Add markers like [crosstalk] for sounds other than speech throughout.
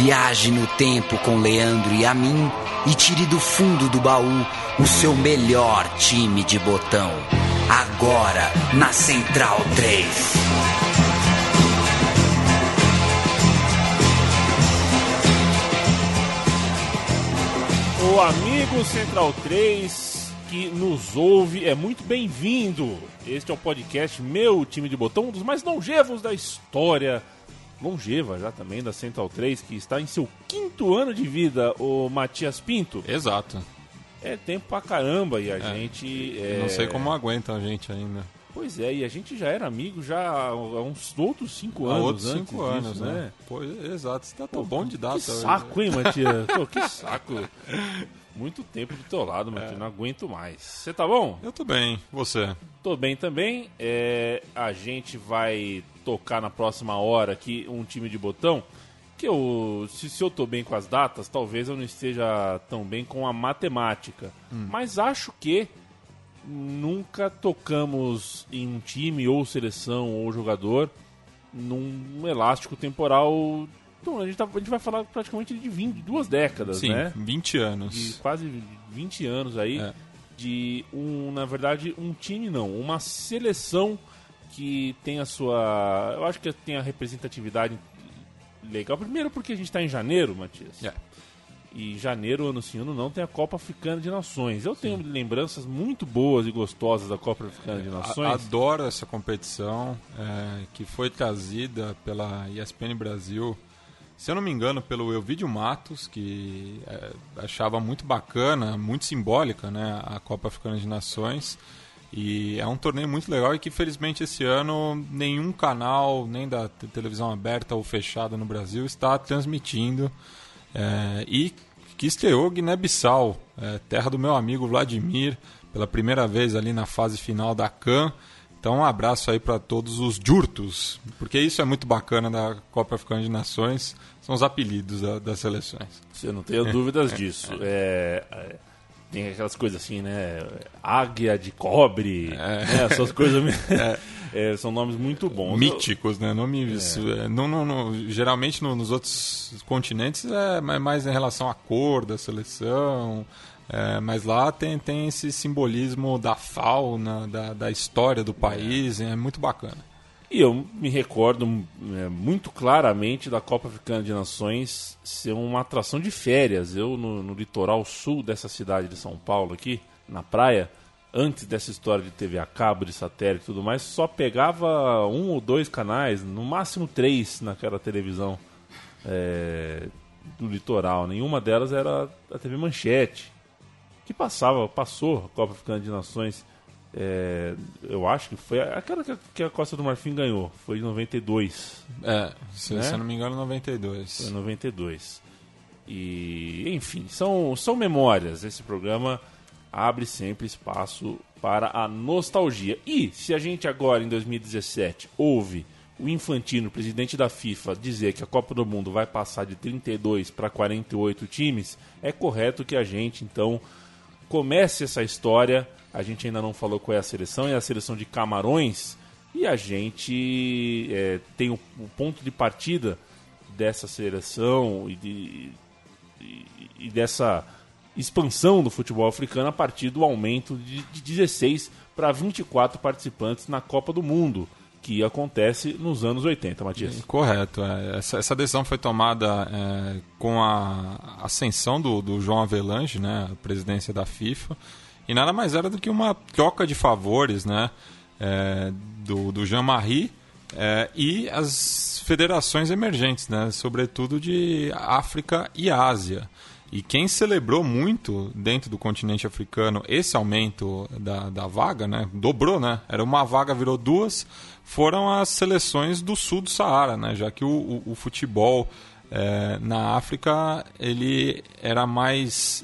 Viaje no tempo com Leandro e a mim e tire do fundo do baú o seu melhor time de botão. Agora na Central 3. O amigo Central 3 que nos ouve é muito bem-vindo. Este é o podcast Meu Time de Botão, um dos mais longevos da história. Longeva já também da Central 3, que está em seu quinto ano de vida, o Matias Pinto. Exato. É tempo pra caramba e a gente. é, Não sei como aguenta a gente ainda. Pois é, e a gente já era amigo já há uns outros cinco Há anos. outros cinco disso, anos, né? Pô, exato. Você tá tão bom de data. Que hoje. saco, hein, Matias? Pô, que saco. [laughs] Muito tempo do teu lado, Matias. Não aguento mais. Você tá bom? Eu tô bem. Você? Tô bem também. É, a gente vai tocar na próxima hora aqui um time de botão. Que eu, se, se eu tô bem com as datas, talvez eu não esteja tão bem com a matemática. Mas acho que nunca tocamos em um time ou seleção ou jogador num elástico temporal. Então, a, gente tá- a gente vai falar praticamente de 20, duas décadas, Sim, né? 20 de anos. quase 20 anos aí É. de um, na verdade, um time não, uma seleção que tem a sua, eu acho que tem a representatividade legal. Primeiro porque a gente está em janeiro, Matias. É. E janeiro, ano sim, ano não, tem a Copa Africana de Nações. Eu tenho lembranças muito boas e gostosas da Copa Africana de Nações. Adoro essa competição é, que foi trazida pela ESPN Brasil. Se eu não me engano, pelo Elvídio Matos, que é, achava muito bacana, muito simbólica né, a Copa Africana de Nações. E é um torneio muito legal e que, felizmente, esse ano nenhum canal, nem da te- televisão aberta ou fechada no Brasil, está transmitindo. É, e que estreou Guiné-Bissau, é, terra do meu amigo Vladimir, pela primeira vez ali na fase final da CAN. Então, um abraço aí para todos os jurtos, porque isso é muito bacana da Copa Africana de Nações, são os apelidos da- das seleções. Você não tenha [laughs] dúvidas disso. É, é, tem aquelas coisas assim, né? Águia de cobre, né? essas coisas. [laughs] é, são nomes muito bons. Míticos, né? Nomes, é, não, não, não- geralmente no- nos outros continentes é ma- mais em relação à cor da seleção, é, mas lá tem, tem esse simbolismo da fauna, da, da história do país, é muito bacana. E eu me recordo é, muito claramente da Copa Africana de Nações ser uma atração de férias. Eu, no, no litoral sul dessa cidade de São Paulo, aqui, na praia, antes dessa história de TV a cabo, de satélite e tudo mais, só pegava um ou dois canais, no máximo três naquela televisão é, do litoral. Nenhuma delas era a TV Manchete, que passava, passou a Copa Africana de Nações. é, eu acho que foi aquela que a- Costa do Marfim ganhou, foi em 92. É, se, Né? se eu não me engano, Foi em 92. 92. E, enfim, são, são memórias. Esse programa abre sempre espaço para a nostalgia. E se a gente agora, em 2017, ouve o Infantino, presidente da FIFA, dizer que a Copa do Mundo vai passar de 32 para 48 times, é correto que a gente, então, comece essa história. A gente ainda não falou qual é a seleção, é a seleção de Camarões. E a gente é, tem o, o ponto de partida dessa seleção e, de- e- e dessa expansão do futebol africano a partir do aumento de, de 16 para 24 participantes na Copa do Mundo, que acontece nos anos 80, Matias. Correto. é. Essa, essa decisão foi tomada é, com a ascensão do, do João Avelange, né, a presidência da FIFA, e nada mais era do que uma troca de favores né, é, do, do Jean-Marie é, e as federações emergentes, né, sobretudo de África e Ásia. E quem celebrou muito dentro do continente africano esse aumento da, da vaga, né? Dobrou, né? Era uma vaga, virou duas, foram as seleções do sul do Saara, né? Já que o, o, o futebol eh, na África ele era mais.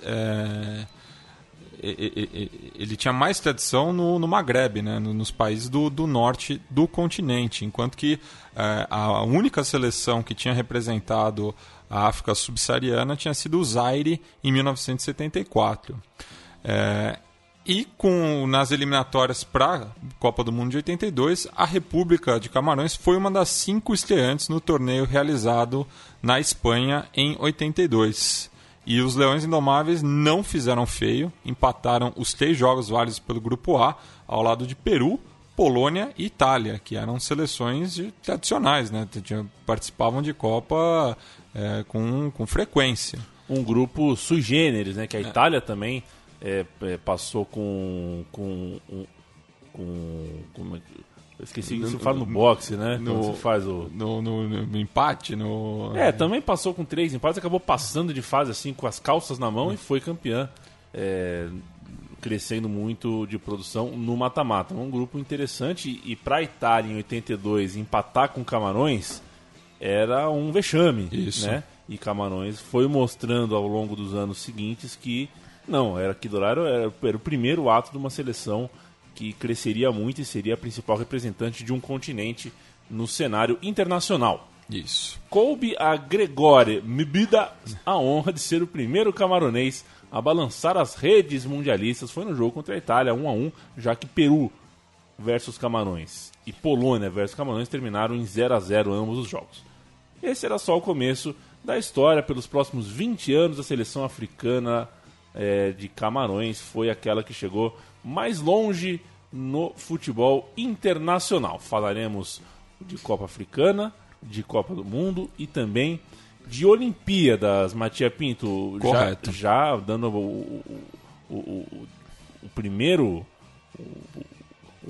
e- ele tinha mais tradição no, no Maghreb, né? no- nos países do, do norte do continente, enquanto que eh, a única seleção que tinha representado a África subsaariana tinha sido o Zaire em 1974. Eh, E com nas eliminatórias para a Copa do Mundo de 82, a República de Camarões foi uma das cinco estreantes no torneio realizado na Espanha em 82. E os Leões Indomáveis não fizeram feio, empataram os três jogos válidos pelo Grupo A, ao lado de Peru, Polônia e Itália, que eram seleções tradicionais, né? participavam de Copa é, com, com frequência. Um grupo sui generis, né? Que a Itália também é, é, passou com. com, com, com eu esqueci que você fala no boxe, né? No, você faz o... No, no, no, empate, no... É, também passou com três empates, acabou passando de fase assim, com as calças na mão e foi campeã. É, crescendo muito de produção no mata-mata. Um grupo interessante e para a Itália em 82 empatar com Camarões era um vexame, Isso. né? E Camarões foi mostrando ao longo dos anos seguintes que não, era que Dourado era, era o primeiro ato de uma seleção que cresceria muito e seria a principal representante de um continente no cenário internacional. Isso. Coube a Gregore Mbida a honra de ser o primeiro camaronês a balançar as redes mundialistas. Foi no jogo contra a Itália, 1 a 1 já que Peru versus Camarões e Polônia versus Camarões terminaram em 0 a 0 ambos os jogos. Esse era só o começo da história. Pelos próximos 20 anos, a seleção africana é, de Camarões foi aquela que chegou mais longe no futebol internacional. Falaremos de Copa Africana, de Copa do Mundo e também de Olimpíadas, Matia Pinto. Correto. Já, já dando o, o, o, o primeiro.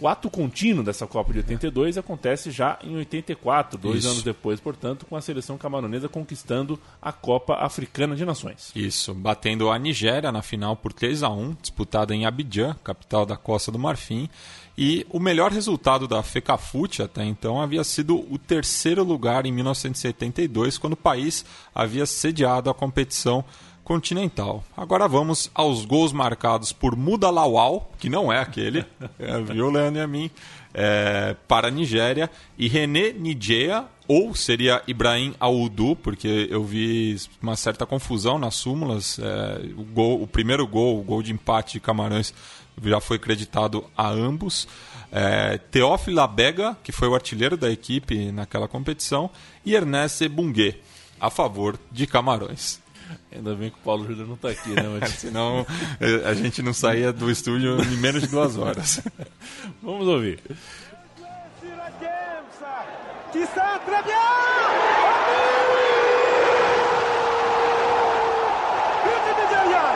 O ato contínuo dessa Copa de 82 acontece já em 84, dois Isso. anos depois, portanto, com a seleção camaronesa conquistando a Copa Africana de Nações. Isso, batendo a Nigéria na final por 3 a 1 disputada em Abidjan, capital da Costa do Marfim. E o melhor resultado da FECAFUT até então havia sido o terceiro lugar em 1972, quando o país havia sediado a competição continental. Agora vamos aos gols marcados por Muda Lawal, que não é aquele, [laughs] é, viu, Leandro e a mim, é, para a Nigéria, e René Nigea, ou seria Ibrahim Audu, porque eu vi uma certa confusão nas súmulas. É, o, gol, o primeiro gol, o gol de empate de Camarões, já foi creditado a ambos. É, Teófilo Abega, que foi o artilheiro da equipe naquela competição, e Ernest Bungue, a favor de Camarões. Ainda bem que o Paulo Júnior não está aqui, né, Matheus? [laughs] Senão eh, a gente não saía do estúdio em menos de duas horas. [laughs] Vamos ouvir. Bien Nigeria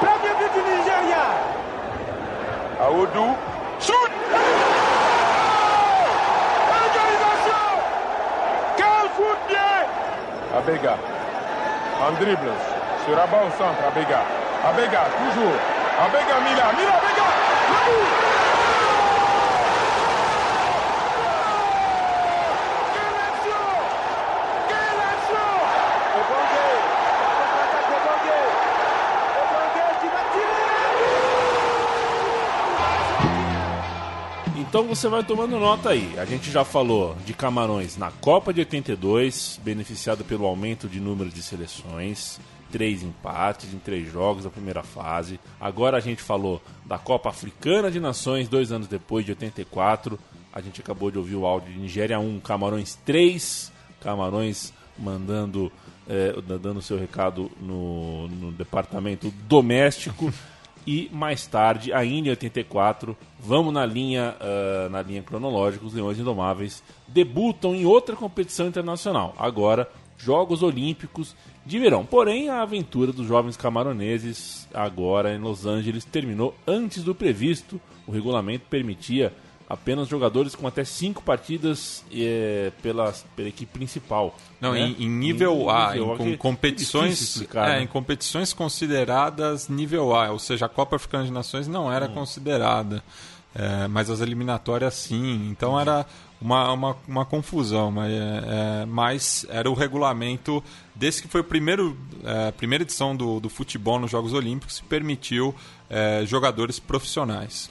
Premier but du Nigeria Aoudou, shoot Égalisation Quel de pied Abega, en dribble, sur rabat au centre, Abega. Abega, toujours. Abega, Mila, Mila, Abega Le Então você vai tomando nota aí. A gente já falou de Camarões na Copa de 82, beneficiado pelo aumento de número de seleções, três empates em três jogos da primeira fase. Agora a gente falou da Copa Africana de Nações, dois anos depois, de 84. A gente acabou de ouvir o áudio de Nigéria 1, Camarões 3. Camarões mandando, eh, dando seu recado no, no departamento doméstico. E mais tarde, ainda em 84, vamos na linha, ah, na linha cronológica, os Leões Indomáveis debutam em outra competição internacional. Agora, Jogos Olímpicos de Verão. Porém, a aventura dos jovens camaroneses, agora em Los Angeles, terminou antes do previsto. O regulamento permitia apenas jogadores com até cinco partidas eh, pela, pela equipe principal. Não, né? em, em nível A, nível em A, com- é competições, explicar, é, né? em competições consideradas nível A, ou seja, a Copa Africana de Nações não era Hum. considerada, é, mas as eliminatórias sim. Então era uma, uma, uma confusão, mas, é, é, mas era o regulamento desse que foi o primeiro, é, a primeira edição do, do futebol nos Jogos Olímpicos que permitiu é, jogadores profissionais.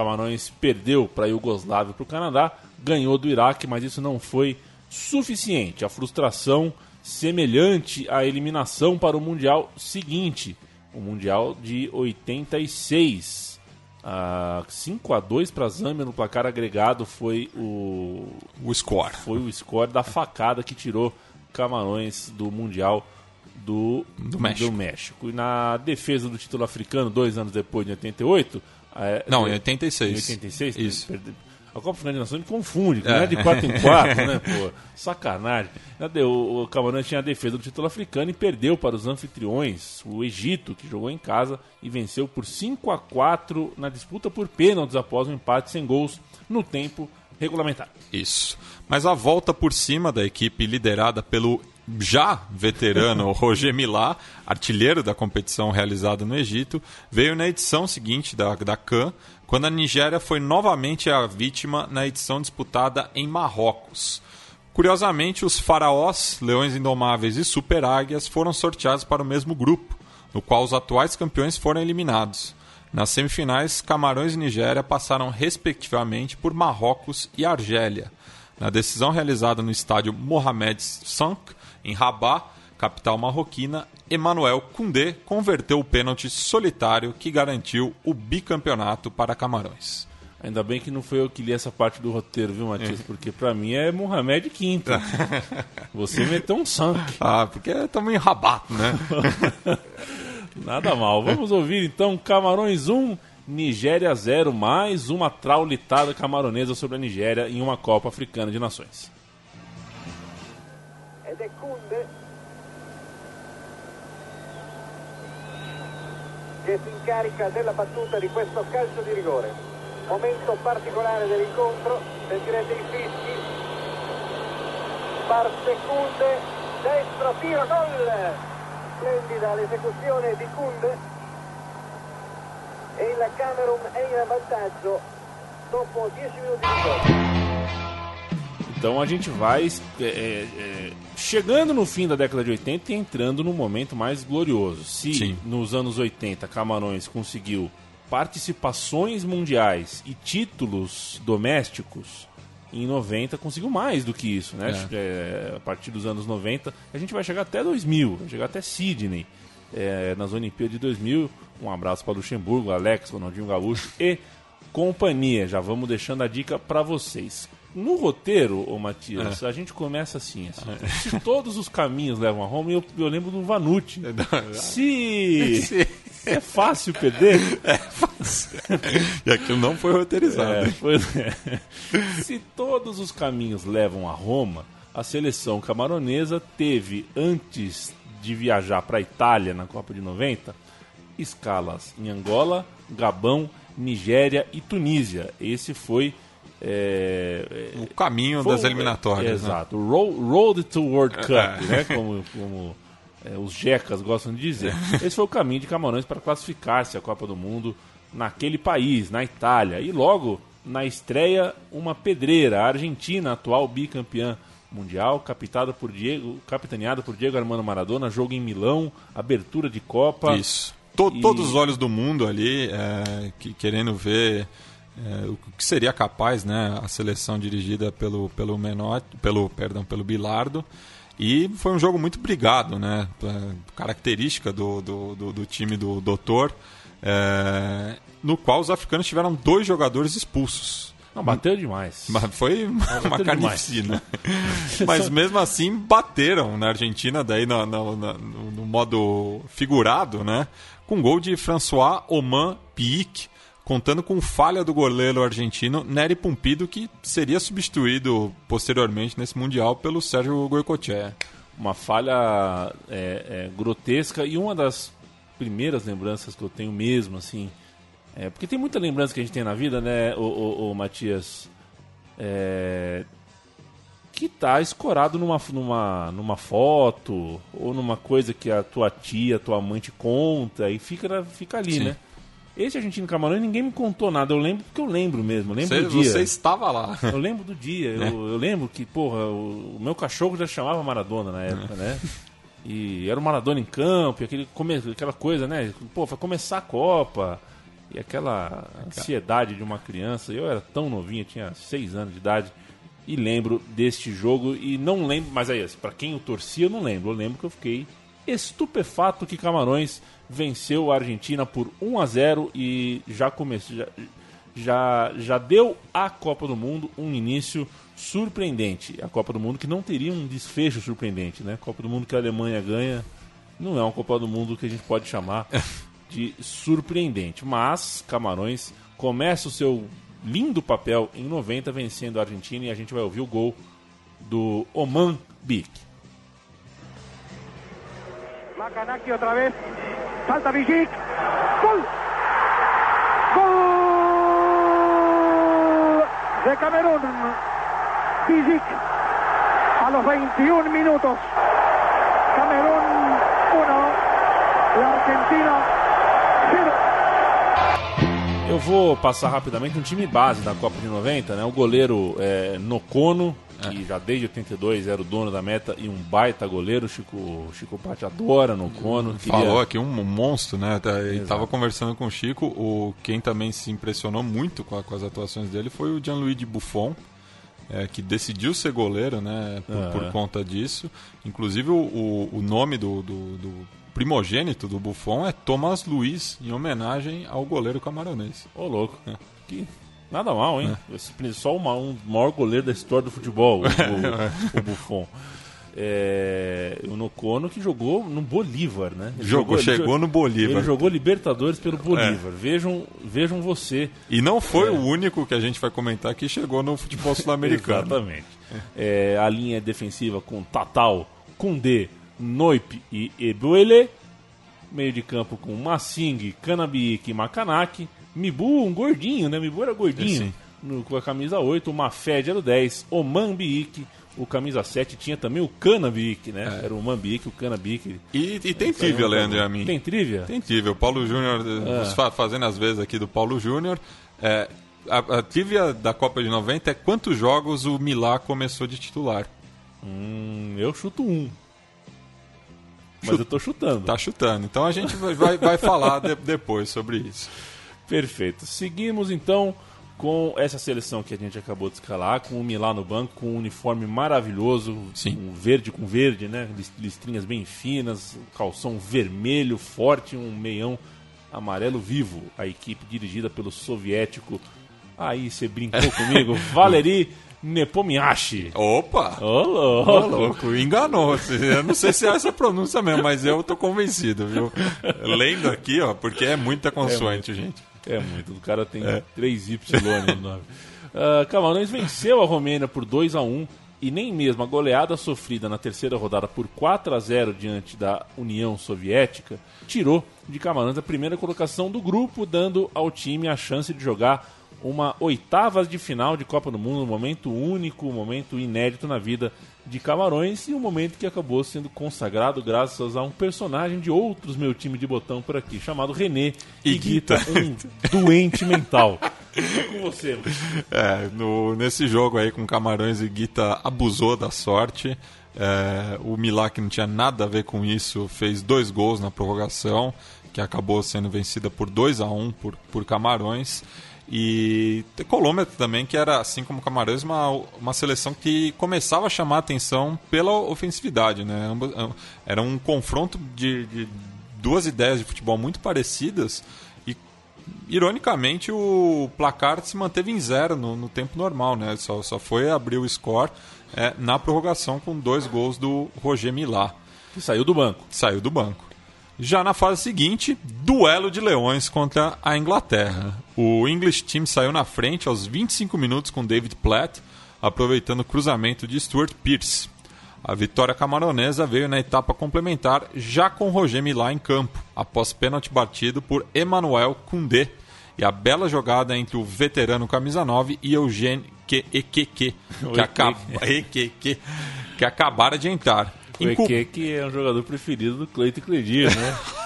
Camarões perdeu para a Iugoslávia e para o Canadá, ganhou do Iraque, mas isso não foi suficiente. A frustração semelhante à eliminação para o Mundial seguinte. o Mundial de 86. Ah, 5 a 2 para Zâmbia no placar agregado foi o O score. foi o score da facada que tirou Camarões do Mundial do, Do México. México. E na defesa do título africano, dois anos depois, de 88. É, Não, em em 86. 86? Isso. Perde- A Copa Africana de Nações me confunde, que não É. é de 4 em 4, [laughs] né, pô? Sacanagem. O, o Camarões tinha a defesa do título africano e perdeu para os anfitriões, o Egito, que jogou em casa e venceu por 5 a 4 na disputa por pênaltis após um empate sem gols no tempo regulamentar. Isso. Mas a volta por cima da equipe liderada pelo já veterano Roger Milá, artilheiro da competição realizada no Egito, veio na edição seguinte da, da CAN, quando a Nigéria foi novamente a vítima na edição disputada em Marrocos. Curiosamente, os faraós, leões indomáveis e super águias foram sorteados para o mesmo grupo, no qual os atuais campeões foram eliminados. Nas semifinais, Camarões e Nigéria passaram respectivamente por Marrocos e Argélia. Na decisão realizada no estádio Mohamed V, em Rabat, capital marroquina, Emmanuel Koundé converteu o pênalti solitário que garantiu o bicampeonato para Camarões. Ainda bem que não foi eu que li essa parte do roteiro, viu, Matias? Porque pra mim é Mohamed V. [laughs] Você meteu um sangue. Ah, porque estamos em Rabat, né? [laughs] Nada mal. Vamos ouvir então Camarões 1, Nigéria 0, mais uma traulitada camaronesa sobre a Nigéria em uma Copa Africana de Nações. Che si incarica della battuta di questo calcio di rigore. Momento particolare dell'incontro, sentirete i fischi. Parte Kunde, destro, tiro, gol! Splendida l'esecuzione di Kunde e il Camerun è in vantaggio dopo 10 minuti di gioco. Então a gente vai é, é, é, chegando no fim da década de 80 e entrando no momento mais glorioso. Se Sim. nos anos 80 Camarões conseguiu participações mundiais e títulos domésticos, em 90 conseguiu mais do que isso, né? É, a partir dos anos 90, a gente vai chegar até 2000, vai chegar até Sydney. é, nas Olimpíadas de 2000. Um abraço para Luxemburgo, Alex, Ronaldinho Gaúcho e companhia. Já vamos deixando a dica para vocês. No roteiro, ô Matias, a gente começa assim, assim. Se todos os caminhos levam a Roma, eu, eu lembro do Vanucci. Se [laughs] é fácil perder, E aquilo não foi roteirizado. é, pois é. Se todos os caminhos levam a Roma, a seleção camaronesa teve, antes de viajar para a Itália na Copa de 90, escalas em Angola, Gabão, Nigéria e Tunísia. Esse foi. É, é, O caminho foi das eliminatórias. né? Exato. Ro- Road to World Cup, É. né? Como, como é, os jecas gostam de dizer. Esse foi o caminho de Camarões para classificar-se à Copa do Mundo naquele país, na Itália. E logo, na estreia, uma pedreira, a Argentina, atual bicampeã mundial, capitada por Diego, capitaneada por Diego Armando Maradona, jogo em Milão, abertura de Copa. Isso. To- E- Todos os olhos do mundo ali é, que- querendo ver é, o que seria capaz, né? A seleção dirigida pelo pelo Menotti, pelo perdão, pelo Bilardo. E foi um jogo muito brigado, né? Característica do, do, do- do time do Doutor, é, no qual os africanos tiveram dois jogadores expulsos. Não, bateu demais. Mas foi uma, uma carnificina. [laughs] Mas mesmo assim bateram na Argentina, daí no, no- no- no- no modo figurado, né? Com gol de François Oman Pique, contando com falha do goleiro argentino Nery Pumpido, que seria substituído posteriormente nesse Mundial pelo Sérgio Goicoechea. uma falha é, é, grotesca e uma das primeiras lembranças que eu tenho mesmo, assim, é, porque tem muita lembrança que a gente tem na vida, né, o, o, o Matias, é, que tá escorado numa, numa, numa foto ou numa coisa que a tua tia, tua mãe te conta e fica, fica ali, Sim. né? Esse Argentino Camarões ninguém me contou nada, eu lembro porque eu lembro mesmo, eu lembro Você, do dia. você estava lá. Eu lembro do dia, É. eu, eu lembro que, porra, o, o meu cachorro já chamava Maradona na época, né? E era o Maradona em campo, e aquele, aquela coisa, né? Pô, vai começar a Copa. E aquela ansiedade de uma criança. Eu era tão novinho, tinha seis anos de idade. E lembro deste jogo. E não lembro, mas aí, assim, pra quem eu torcia, eu não lembro. Eu lembro que eu fiquei estupefato que Camarões venceu a Argentina por 1 a 0 e já começou já, já, já deu à Copa do Mundo um início surpreendente. A Copa do Mundo que não teria um desfecho surpreendente, né? Copa do Mundo que a Alemanha ganha não é uma Copa do Mundo que a gente pode chamar [laughs] de surpreendente. Mas Camarões começa o seu lindo papel em 90 vencendo a Argentina e a gente vai ouvir o gol do Oman Bik. Macanaki otra vez. Salta Villic. ¡Gol! ¡Gol! De Camerún. Villic. A los 21 minutos. Camerún 1. La Argentina 0. Eu vou passar rapidamente um time base da Copa de 90, né? O goleiro é, Nocono, que já desde 82 era o dono da meta e um baita goleiro. Chico, Chico Patti adora Nocono. Queria... Falou aqui um monstro, né? Ele tava conversando com o Chico. O, quem também se impressionou muito com, a- com as atuações dele foi o Gianluigi Buffon. é, que decidiu ser goleiro, né, por, Ah, por é. conta disso. Inclusive o, o, o nome do, do, do primogênito do Buffon é Thomas Luiz, em homenagem ao goleiro camaronês. Ô, louco. Que nada mal, hein? Esse- Só o ma- um maior goleiro da história do futebol, o, [laughs] o- o Buffon. É, o Nocono que jogou no Bolívar, né? Ele Jogou, ele chegou no Bolívar. Ele jogou Libertadores pelo Bolívar. Vejam, vejam você. E não foi o único que a gente vai comentar que chegou no futebol [laughs] sul-americano. Exatamente. É, a linha defensiva com Tatal, Kundê, Noip e Ebuele. Meio de campo com Massing, Canabique e Makanaki. Mibu, um gordinho, né? Mibu era gordinho. No, com a camisa 8, o Mafed era o 10, o Mambique, o camisa 7 tinha também o Canabique, né? Era o Mambique, o Canabique. E, e tem trivia, Leandro e a mim. Tem trivia? Tem trivia. O Paulo Júnior, É. os fa- fazendo as vezes aqui do Paulo Júnior. é, a, a trivia da Copa de 90 é quantos jogos o Milá começou de titular. Hum, eu chuto um. Mas eu tô chutando. Tá chutando. Então a gente vai, vai, falar de- depois sobre isso. Perfeito. Seguimos então com essa seleção que a gente acabou de escalar, com o Milá no banco, com um uniforme maravilhoso, Sim. um verde com verde, né? Lis- Listrinhas bem finas, calção vermelho forte, um meião amarelo vivo. A equipe dirigida pelo soviético. Aí você brincou comigo, Valery [laughs] Nepomiashi. Opa! Ô, louco. louco, enganou. Eu não sei se é essa pronúncia mesmo, mas eu tô convencido, viu? Lendo aqui, ó, porque é muita consoante, gente. É muito, o cara tem 3Y no nome. Ah, Camarões venceu a Romênia por 2 a 1 e nem mesmo a goleada sofrida na terceira rodada por 4 a 0 diante da União Soviética tirou de Camarões a primeira colocação do grupo, dando ao time a chance de jogar uma oitavas de final de Copa do Mundo, um momento único, um momento inédito na vida de Camarões e um momento que acabou sendo consagrado graças a um personagem de outros meu time de botão por aqui, chamado René Iguita. Iguita, um doente mental. [laughs] com você, Luiz. É, no, nesse jogo aí com Camarões e Guita abusou da sorte. É, o que não tinha nada a ver com isso, fez dois gols na prorrogação, que acabou sendo vencida por 2 a 1 por, por Camarões. E Colômbia também, que era, assim como Camarões, uma, uma seleção que começava a chamar a atenção pela ofensividade. Né? Era um confronto de, de duas ideias de futebol muito parecidas e ironicamente, o placar se manteve em zero no, no tempo normal, né? Só, só foi abrir o score é, na prorrogação com dois gols do Roger Milá, Que saiu do banco. saiu do banco. Já na fase seguinte, duelo de leões contra a Inglaterra. O English Team saiu na frente aos 25 minutos com David Platt, aproveitando o cruzamento de Stuart Pearce. A vitória camaronesa veio na etapa complementar, já com Roger Milá em campo, após pênalti batido por Emmanuel Koundé e a bela jogada entre o veterano camisa 9 e Eugênio que, Ekeke, [laughs] que, acaba, Ekeke, [laughs] que acabara de entrar. O Incu- Eke, que é um jogador preferido do Cleiton Cledir, né? [laughs]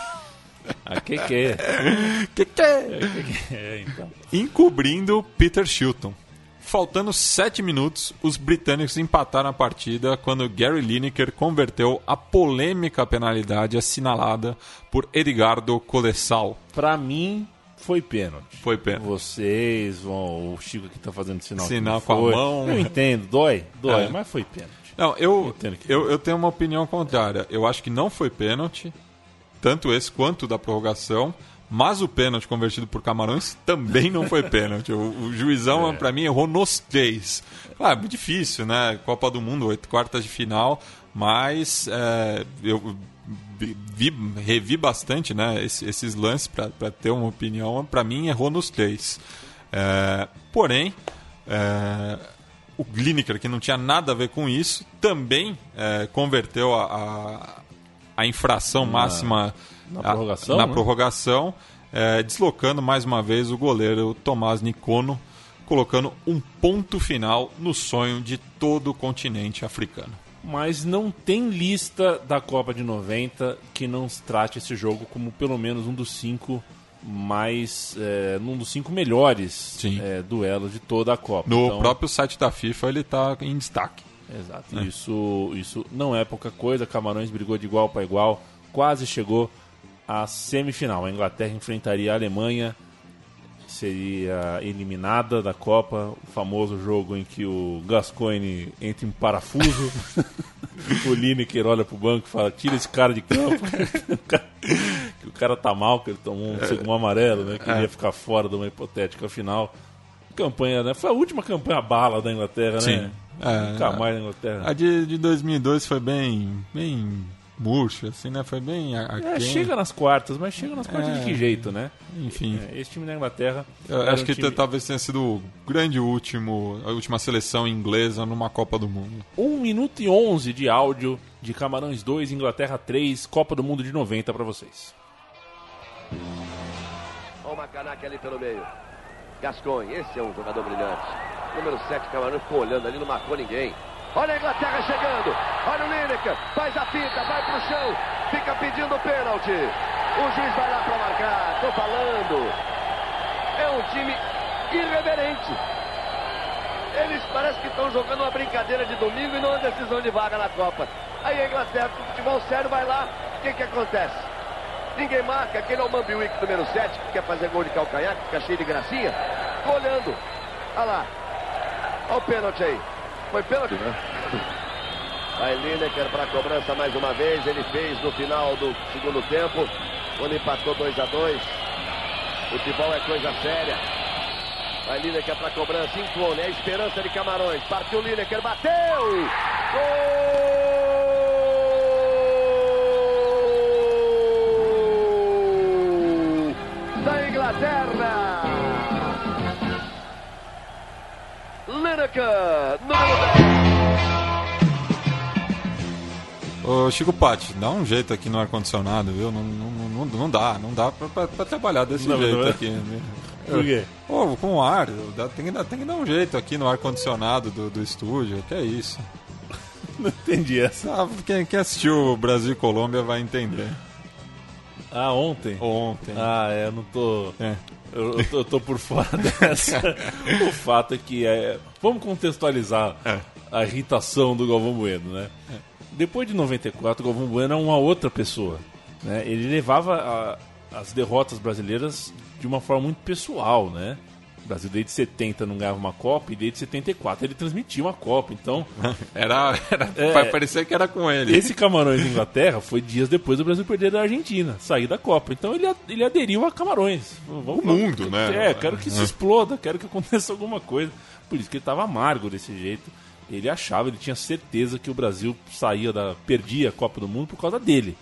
A [laughs] que que é? Keke. É, então. encobrindo Peter Shilton. Faltando 7 minutos, os britânicos empataram a partida quando Gary Lineker converteu a polêmica penalidade assinalada por Edgardo Colessal. Pra mim, foi pênalti. Foi pênalti. Vocês vão. O Chico aqui tá fazendo sinal. que Sinal não com a foi. mão. Eu entendo, dói, dói, É. mas foi pênalti. Não, eu, que- eu, eu tenho uma opinião contrária. Eu acho que não foi pênalti. Tanto esse quanto da prorrogação. Mas o pênalti convertido por Camarões também não foi pênalti. O, o juizão, é. para mim, errou nos três. Claro, muito difícil, né? Copa do Mundo, oito quartas de final. Mas é, eu vi, revi bastante né, esses, esses lances para ter uma opinião. Para mim, errou nos três. É, porém, é, o Lineker, que não tinha nada a ver com isso, também é, converteu a, a, infração na, máxima na prorrogação, a, na né? prorrogação é, deslocando mais uma vez o goleiro Tomás Nicono, colocando um ponto final no sonho de todo o continente africano mas não tem lista da Copa de 90 que não trate esse jogo como pelo menos um dos cinco mais é, um dos cinco melhores é, duelos de toda a Copa. No então, próprio site da FIFA ele está em destaque. Exato. É. Isso, isso não é pouca coisa. Camarões brigou de igual para igual, quase chegou à semifinal. A Inglaterra enfrentaria a Alemanha seria eliminada da Copa, o famoso jogo em que o Gascoigne entra em parafuso, [laughs] o Lineker olha pro banco e fala, tira esse cara de campo, [laughs] que o cara tá mal, que ele tomou um segundo amarelo, né, que é. ia ficar fora de uma hipotética final. Campanha, né, foi a última campanha bala da Inglaterra, Sim. né? É, Nunca mais da Inglaterra. A de, de 2002 foi bem, bem murcho, assim, né? Foi bem É, chega nas quartas, mas chega nas quartas é, de que jeito, né? Enfim. É, esse time da Inglaterra. Eu acho um que time... talvez tenha sido o grande último, a última seleção inglesa numa Copa do Mundo. 1 minuto e 11 de áudio de Camarões 2, Inglaterra 3, Copa do Mundo de 90 para vocês. Olha o Macanac ali pelo meio. Gascon, esse é um jogador brilhante. Número 7, Camarões ficou olhando ali, não marcou ninguém. Olha a Inglaterra chegando. Olha o Lineker. Faz a pinta, vai pro chão. Fica pedindo pênalti. O juiz vai lá para marcar. Tô falando. É um time irreverente. Eles parecem que estão jogando uma brincadeira de domingo e não uma decisão de vaga na Copa. Aí a Inglaterra, com futebol sério, vai lá. O que, que acontece? Ninguém marca. Aquele é o Mambiwick número 7, que quer fazer gol de calcanhar, que fica cheio de gracinha. Olhando. Olha lá. Olha o pênalti aí. Foi pênalti, né? [laughs] Vai Lineker para a cobrança mais uma vez. Ele fez no final do segundo tempo, quando empatou 2 a 2 Futebol é coisa séria. Vai Lineker para a cobrança, Inclone, é a esperança de Camarões. Partiu Lineker, bateu! Gol! Da Inglaterra! Lineker, número 10. Ô Chico Patti, dá um jeito aqui no ar-condicionado, viu? Não, não, não, não dá, não dá pra, pra, pra trabalhar desse não, jeito não é. aqui. Né? Por quê? Pô, com ar, tem, que, tem que dar um jeito aqui no ar-condicionado do, do estúdio, que é isso. [laughs] Não entendi essa. Ah, quem, quem assistiu Brasil e Colômbia vai entender. Ah, ontem? Ontem. Ah, é, eu não tô. É. Eu, eu, tô, eu, tô, por fora [laughs] dessa. o fato é que é. Vamos contextualizar é. a irritação do Galvão Bueno, né? É. Depois de 94, o Galvão Bueno é uma outra pessoa. Né? Ele levava a, as derrotas brasileiras de uma forma muito pessoal, né? O Brasil desde 70 não ganhava uma Copa e desde 74 ele transmitia uma Copa, então... [laughs] era, era é, parecer que era com ele. Esse Camarões da Inglaterra foi dias depois do Brasil perder da Argentina, sair da Copa. Então ele, ele aderiu a Camarões. Vamos, o mundo, né? É, quero que isso exploda, quero que aconteça [laughs] alguma coisa. Por isso que ele estava amargo desse jeito. Ele achava, ele tinha certeza que o Brasil saía da... perdia a Copa do Mundo por causa dele.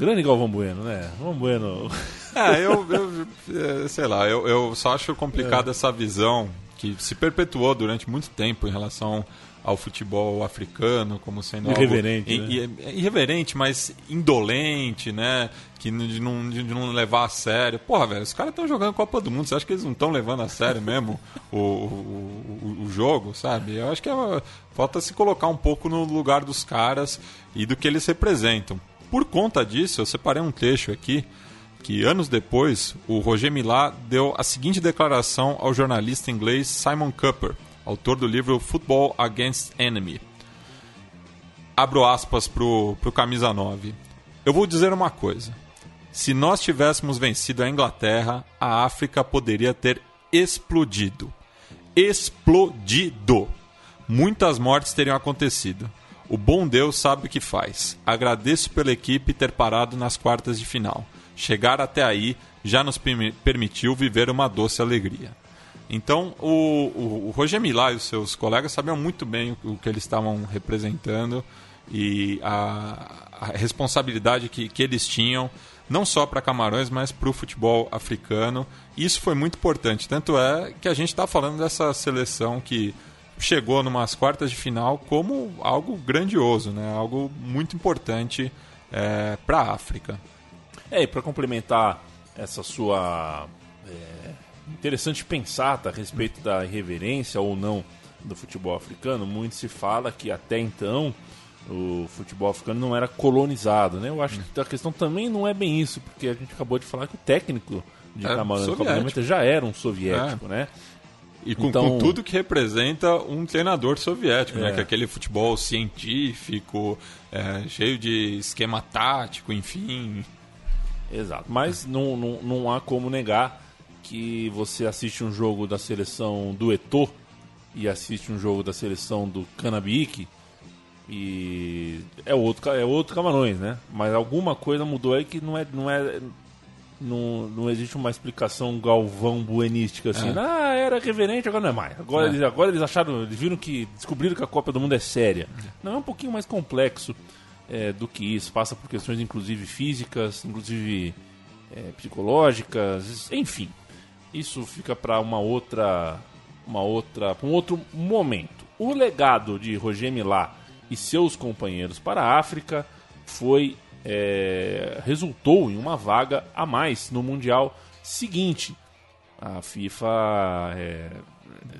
Grande Galvão Bueno, né? Galvão Bueno. É, eu, eu, sei lá, eu, eu só acho complicado é. essa visão que se perpetuou durante muito tempo em relação ao futebol africano como sendo irreverente, algo né? É irreverente, mas indolente, né? Que de não, de não levar a sério. Porra, velho, os caras estão jogando Copa do Mundo. Você acha que eles não estão levando a sério mesmo [laughs] o, o, o, o, jogo, sabe? Eu acho que é, falta se colocar um pouco no lugar dos caras e do que eles representam. Por conta disso, eu separei um trecho aqui que anos depois o Roger Milá deu a seguinte declaração ao jornalista inglês Simon Cooper, autor do livro Football Against Enemy. Abro aspas pro, pro camisa 9. Eu vou dizer uma coisa. Se nós tivéssemos vencido a Inglaterra, a África poderia ter explodido. Explodido. Muitas mortes teriam acontecido. O bom Deus sabe o que faz. Agradeço pela equipe ter parado nas quartas de final. Chegar até aí já nos permitiu viver uma doce alegria. Então, o, o, o Roger Milá e os seus colegas sabiam muito bem o, o que eles estavam representando e a, a responsabilidade que, que eles tinham, não só para Camarões, mas para o futebol africano. Isso foi muito importante. Tanto é que a gente está falando dessa seleção que chegou numas quartas de final como algo grandioso, né? algo muito importante é, para a África. É, e para complementar essa sua é, interessante pensar tá, a respeito da irreverência ou não do futebol africano. Muito se fala que até então o futebol africano não era colonizado, né? Eu acho que a questão também não é bem isso, porque a gente acabou de falar que o técnico de é, Camarões já era um soviético, é. né? E com, então, com, tudo que representa um treinador soviético, né? é. né? Que é aquele futebol científico, é, cheio de esquema tático, enfim. Exato. Mas não, não, não há como negar que você assiste um jogo da seleção do Eto'o e assiste um jogo da seleção do Canabique e é outro é outro Camarões, né? Mas alguma coisa mudou aí que não é não é não, não existe uma explicação galvão buenística assim. É. Ah, era reverente, agora não é mais. Agora, é. eles, agora eles acharam, eles viram que descobriram que a Copa do Mundo é séria. Não é um pouquinho mais complexo é, do que isso. Passa por questões inclusive físicas, inclusive é, psicológicas, enfim isso fica para uma outra, uma outra, um outro momento. O legado de Roger Milá e seus companheiros para a África foi é, resultou em uma vaga a mais no mundial seguinte. A FIFA é,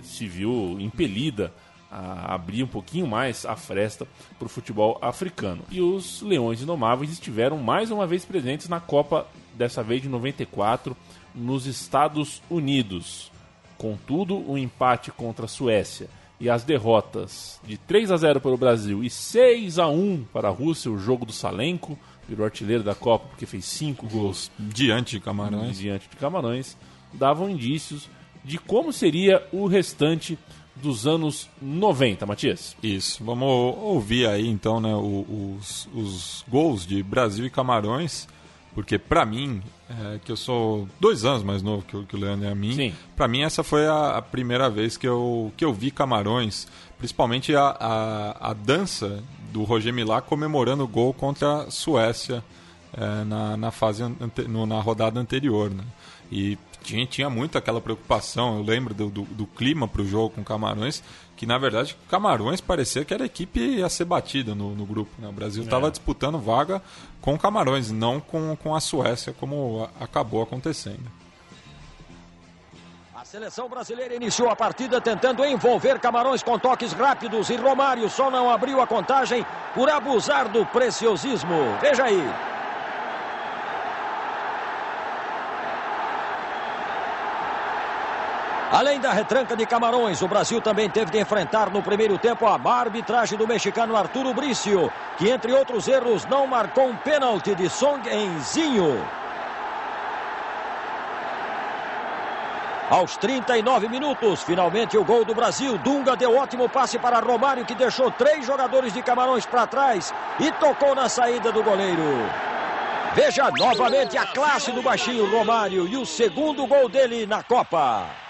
se viu impelida a abrir um pouquinho mais a fresta para o futebol africano. E os Leões Indomáveis estiveram mais uma vez presentes na Copa, dessa vez de 94, nos Estados Unidos. Contudo, o um empate contra a Suécia e as derrotas de 3 a 0 para o Brasil e 6 a 1 para a Rússia, o jogo do Salenco, virou artilheiro da Copa porque fez 5 gols diante de Camarões. Diante de Camarões, davam indícios de como seria o restante dos anos 90, Matias. Isso. Vamos ouvir aí então né, os, os gols de Brasil e Camarões porque para mim, é, que eu sou dois anos mais novo que, que o Leandro e a mim, para mim essa foi a, a, primeira vez que eu, que eu vi Camarões, principalmente a, a, a dança do Roger Milá comemorando o gol contra a Suécia é, na, na fase ante, no, na rodada anterior, né? E tinha, tinha muito aquela preocupação, eu lembro do, do, do clima para o jogo com Camarões, que na verdade Camarões parecia que era a equipe a ser batida no, no grupo. Né? O Brasil estava é. disputando vaga com Camarões, não com, com a Suécia, como acabou acontecendo. A seleção brasileira iniciou a partida tentando envolver Camarões com toques rápidos e Romário só não abriu a contagem por abusar do preciosismo. Veja aí. Além da retranca de Camarões, o Brasil também teve de enfrentar no primeiro tempo a má arbitragem do mexicano Arturo Brício, que entre outros erros não marcou um pênalti de Song Enzinho. Aos 39 minutos, finalmente o gol do Brasil. Dunga deu ótimo passe para Romário, que deixou três jogadores de Camarões para trás e tocou na saída do goleiro. Veja novamente a classe do baixinho Romário e o segundo gol dele na Copa.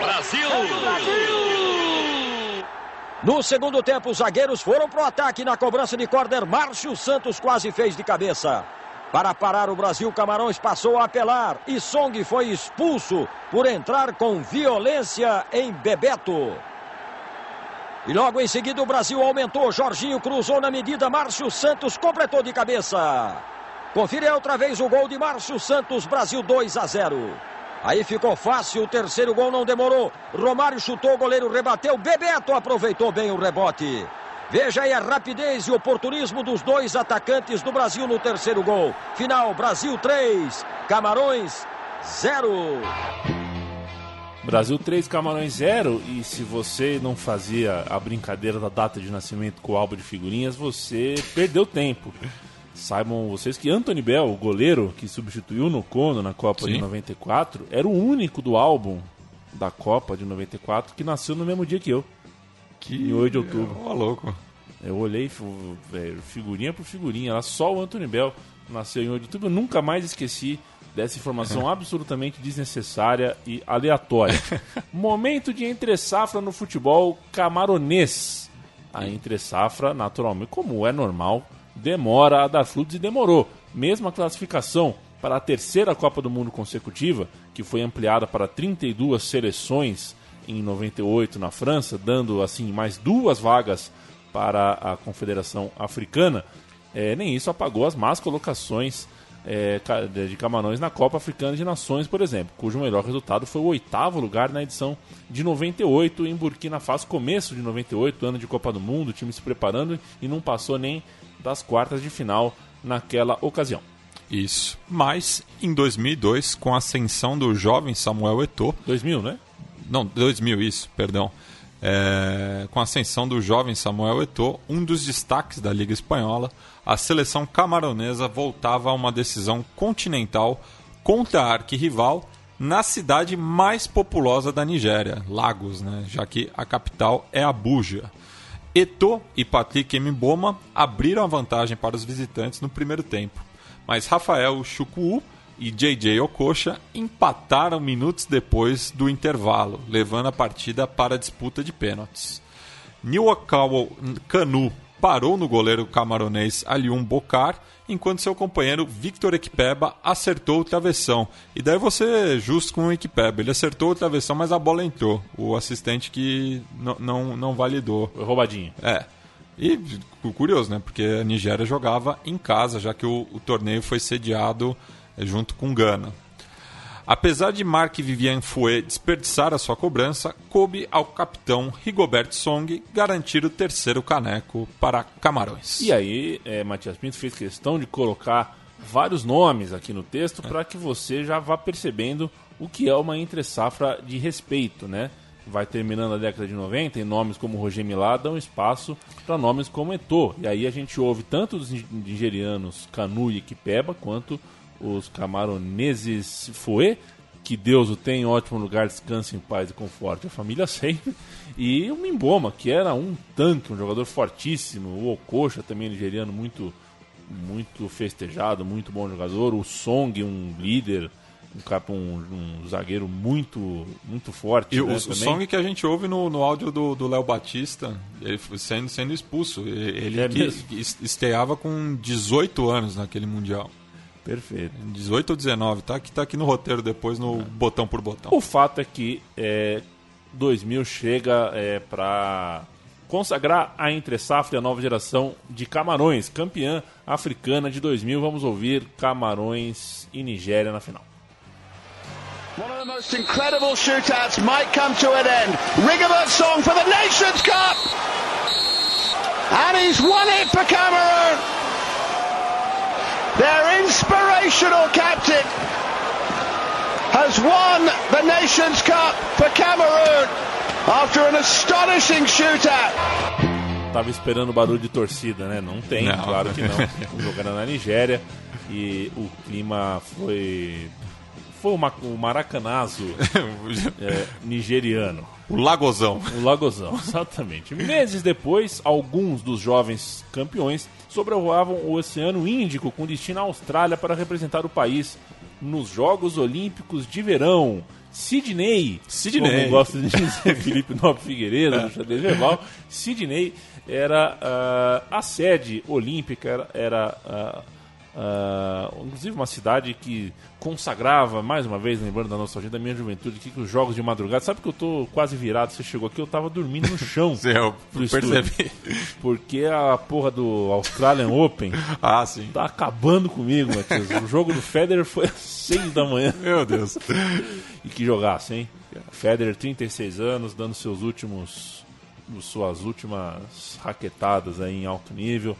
Brasil! No segundo tempo, os zagueiros foram para o ataque na cobrança de corner. Márcio Santos quase fez de cabeça. Para parar o Brasil, Camarões passou a apelar e Song foi expulso por entrar com violência em Bebeto. E logo em seguida o Brasil aumentou. Jorginho cruzou na medida. Márcio Santos completou de cabeça. Confira outra vez o gol de Márcio Santos. Brasil 2 a 0. Aí ficou fácil, o terceiro gol não demorou. Romário chutou, o goleiro rebateu. Bebeto aproveitou bem o rebote. Veja aí a rapidez e oportunismo dos dois atacantes do Brasil no terceiro gol. Final: Brasil 3, Camarões 0. Brasil 3, Camarões 0. E se você não fazia a brincadeira da data de nascimento com o álbum de figurinhas, você perdeu tempo. Saibam vocês que Anthony Bell, o goleiro que substituiu no Cono na Copa Sim. de 94, era o único do álbum da Copa de 94 que nasceu no mesmo dia que eu. Que... Em 8 de outubro. Ó, louco. Eu olhei figurinha por figurinha, lá só o Anthony Bell nasceu em 8 de outubro. Eu nunca mais esqueci dessa informação [laughs] absolutamente desnecessária e aleatória. [laughs] Momento de entre safra no futebol camaronês. A entre safra, naturalmente, como é normal, demora a dar frutos e demorou. Mesmo a classificação para a terceira Copa do Mundo consecutiva, que foi ampliada para 32 seleções em 98 na França, dando assim mais duas vagas para a Confederação Africana, é, nem isso apagou as más colocações é, de Camarões na Copa Africana de Nações, por exemplo, cujo melhor resultado foi o oitavo lugar na edição de 98 em Burkina Faso, começo de 98, ano de Copa do Mundo, o time se preparando e não passou nem das quartas de final naquela ocasião. Isso. Mas em 2002, com a ascensão do jovem Samuel Eto'o, 2000, né? Não, 2000 isso, perdão. É, com a ascensão do jovem Samuel Eto'o, um dos destaques da Liga Espanhola, a seleção camaronesa voltava a uma decisão continental contra a arquirrival na cidade mais populosa da Nigéria, Lagos, né? já que a capital é Abuja. Eto'o e Patrick Mboma abriram a vantagem para os visitantes no primeiro tempo, mas Rafael Chukwuú e JJ Okocha empataram minutos depois do intervalo, levando a partida para a disputa de pênaltis. Niwakawa Kanu parou no goleiro camaronês Alium Bocar, enquanto seu companheiro Victor Equipeba acertou o travessão. E daí você justo com o Equipeba, ele acertou o travessão, mas a bola entrou. O assistente que não, não validou. Foi roubadinho. É. E curioso, né? Porque a Nigéria jogava em casa, já que o, o torneio foi sediado é junto com Gana. Apesar de Marc Vivien Fouet desperdiçar a sua cobrança, coube ao capitão Rigobert Song garantir o terceiro caneco para Camarões. E aí, é, Matias Pinto fez questão de colocar vários nomes aqui no texto é. para que você já vá percebendo o que é uma entre-safra de respeito, né? Vai terminando a década de 90 e nomes como Roger Milá dão espaço para nomes como Eto'o. E aí a gente ouve tanto os nigerianos Canu e Kipeba quanto os camaroneses Fouet, que Deus o tem em ótimo lugar, descanse em paz e conforte, a família [laughs] sempre. E o Mimboma, que era um tanque, um jogador fortíssimo, o Okocha também nigeriano, muito muito festejado, muito bom jogador, o Song, um líder, um, um, um zagueiro muito muito forte. E né, o, o Song que a gente ouve no, no áudio do Léo Batista, ele sendo, sendo expulso. Ele é que, esteava com 18 anos naquele Mundial. Perfeito. 18 ou 19, tá? Que tá aqui no roteiro depois, no é. botão por botão. O fato é que é, 2000 chega é, para consagrar a entre safra e a nova geração de Camarões, campeã africana de 2000. Vamos ouvir Camarões e Nigéria na final. One of the most incredible shootouts might come to an end. Rigobert song for the Nations Cup! And he's won it for Cameroon! Their inspirational captain has won the Nations Cup for Cameroon after an astonishing shootout. Tava esperando barulho de torcida, né? Não tem, não. claro que não. [laughs] Jogando na Nigéria e o clima foi foi o maracanazo [laughs] é, nigeriano. O Lagozão. O Lagozão, exatamente. Meses depois, alguns dos jovens campeões sobrevoavam o Oceano Índico com destino à Austrália para representar o país nos Jogos Olímpicos de Verão. Sydney, Sidney. como gosta de dizer [laughs] Felipe Nobre Figueiredo, do xadrez verbal, Sydney era uh, a sede olímpica, era, era uh, Uh, inclusive uma cidade que consagrava, mais uma vez, lembrando da nostalgia da minha juventude, que, que os jogos de madrugada. Sabe que eu tô quase virado, você chegou aqui, eu tava dormindo no chão. [laughs] Eu percebi. Porque a porra do Australian Open [laughs] ah, sim. tá acabando comigo. O jogo do Federer foi às 6 da manhã. [laughs] Meu Deus. E que jogasse, hein? Federer, 36 anos, dando seus últimos. suas últimas raquetadas aí em alto nível.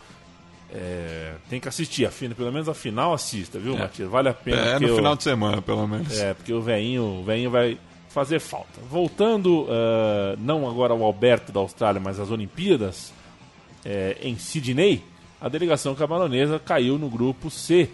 É, tem que assistir, pelo menos a final assista, viu, é. Matias? Vale a pena. É, no final de semana, pelo menos. É, porque o veinho, o veinho vai fazer falta. Voltando, uh, não agora ao Alberto da Austrália, mas às Olimpíadas, é, em Sydney, a delegação camaronesa caiu no grupo C,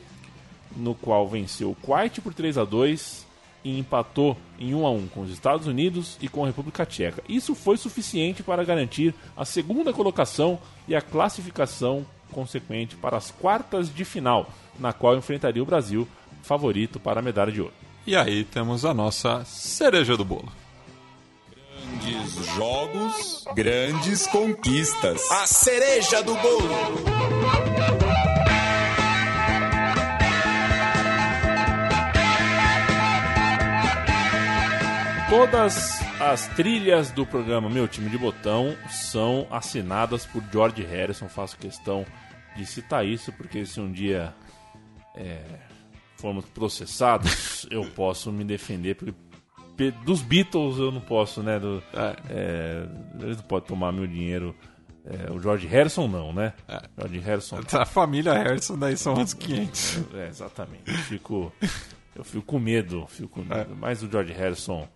no qual venceu o Kuwait por 3 a 2 e empatou em 1 a 1 com os Estados Unidos e com a República Tcheca. Isso foi suficiente para garantir a segunda colocação e a classificação consequente para as quartas de final, na qual enfrentaria o Brasil, favorito para a medalha de ouro. E aí temos a nossa cereja do bolo. Grandes jogos, grandes conquistas. A cereja do bolo. Todas as trilhas do programa Meu Time de Botão são assinadas por George Harrison. Faço questão de citar isso, porque se um dia é, formos processados, [laughs] eu posso me defender. Porque dos Beatles eu não posso, né? Do, é, eles não podem tomar meu dinheiro. É, o George Harrison não, né? George Harrison A família Harrison daí são uns 500. é, exatamente. Eu fico, eu fico com medo, fico com medo. Mas o George Harrison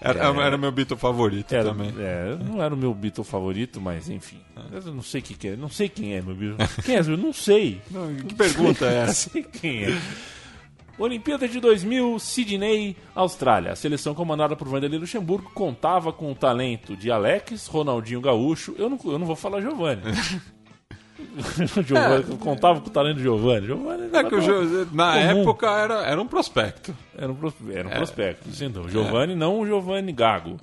Era, É. era meu Beatle favorito era, também. é, não era o meu Beatle favorito, mas enfim. Eu não sei o que, que é. Não sei quem é meu Beatle. Quem é? Eu não sei. Não, que pergunta é [laughs] Não essa? sei quem é. Olimpíada de 2000, Sydney, Austrália. A seleção comandada por Vanderlei Luxemburgo contava com o talento de Alex, Ronaldinho Gaúcho. Eu não, eu não vou falar Giovanni. [laughs] [laughs] Giovanni contava com o talento de Giovanni. Giovanni É que Jo- na Comum. época era, era um prospecto. Era um, pros- era um prospecto, sem dúvida. Giovanni, não o Giovanni Gago.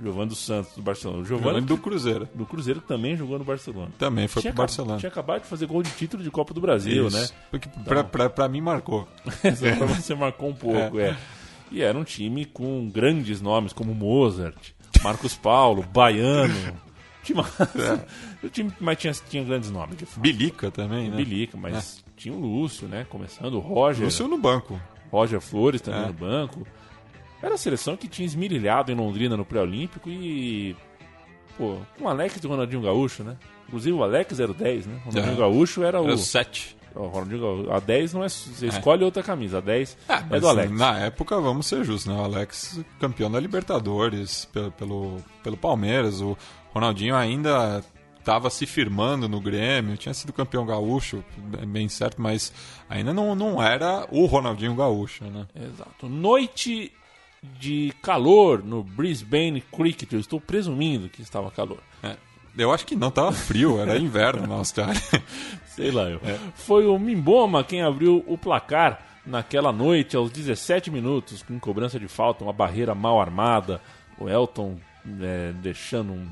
Giovanni dos Santos, do Barcelona. Giovanni Giovanni do Cruzeiro. do Cruzeiro também jogou no Barcelona. Também foi Tinha pro Barcelona. Tinha acabado de fazer gol de título de Copa do Brasil, Isso. né? Porque pra, pra, pra mim marcou. [laughs] Pra você marcou um pouco, é. E era um time com grandes nomes como Mozart, Marcos Paulo, Baiano. [laughs] Time, [laughs] o time, mas tinha, tinha grandes nomes, de fato. Bilica também, né? Bilica, mas tinha o Lúcio, né? Começando, o Roger. Lúcio no banco. Roger Flores também É. no banco. Era a seleção que tinha esmirilhado em Londrina no pré-olímpico e. Pô, com o Alex e o Ronaldinho Gaúcho, né? Inclusive o Alex era o 10, né? O Ronaldinho É. Gaúcho era o. Era o 7. o Ronaldinho Gaúcho. A 10 não é. Você escolhe outra camisa. A 10 é Ah, mas do Alex. na época, vamos ser justos, né? O Alex, campeão da Libertadores pelo, pelo, pelo Palmeiras. O Ronaldinho ainda estava se firmando no Grêmio, tinha sido campeão gaúcho, bem certo, mas ainda não, não era o Ronaldinho gaúcho, né? Exato. Noite de calor no Brisbane Cricket. Eu estou presumindo que estava calor. É. Eu acho que não, tava frio, era inverno na Austrália. [laughs] Sei lá eu. Foi o Mimboma quem abriu o placar naquela noite, aos 17 minutos, com cobrança de falta, uma barreira mal armada. O Elton é, deixando um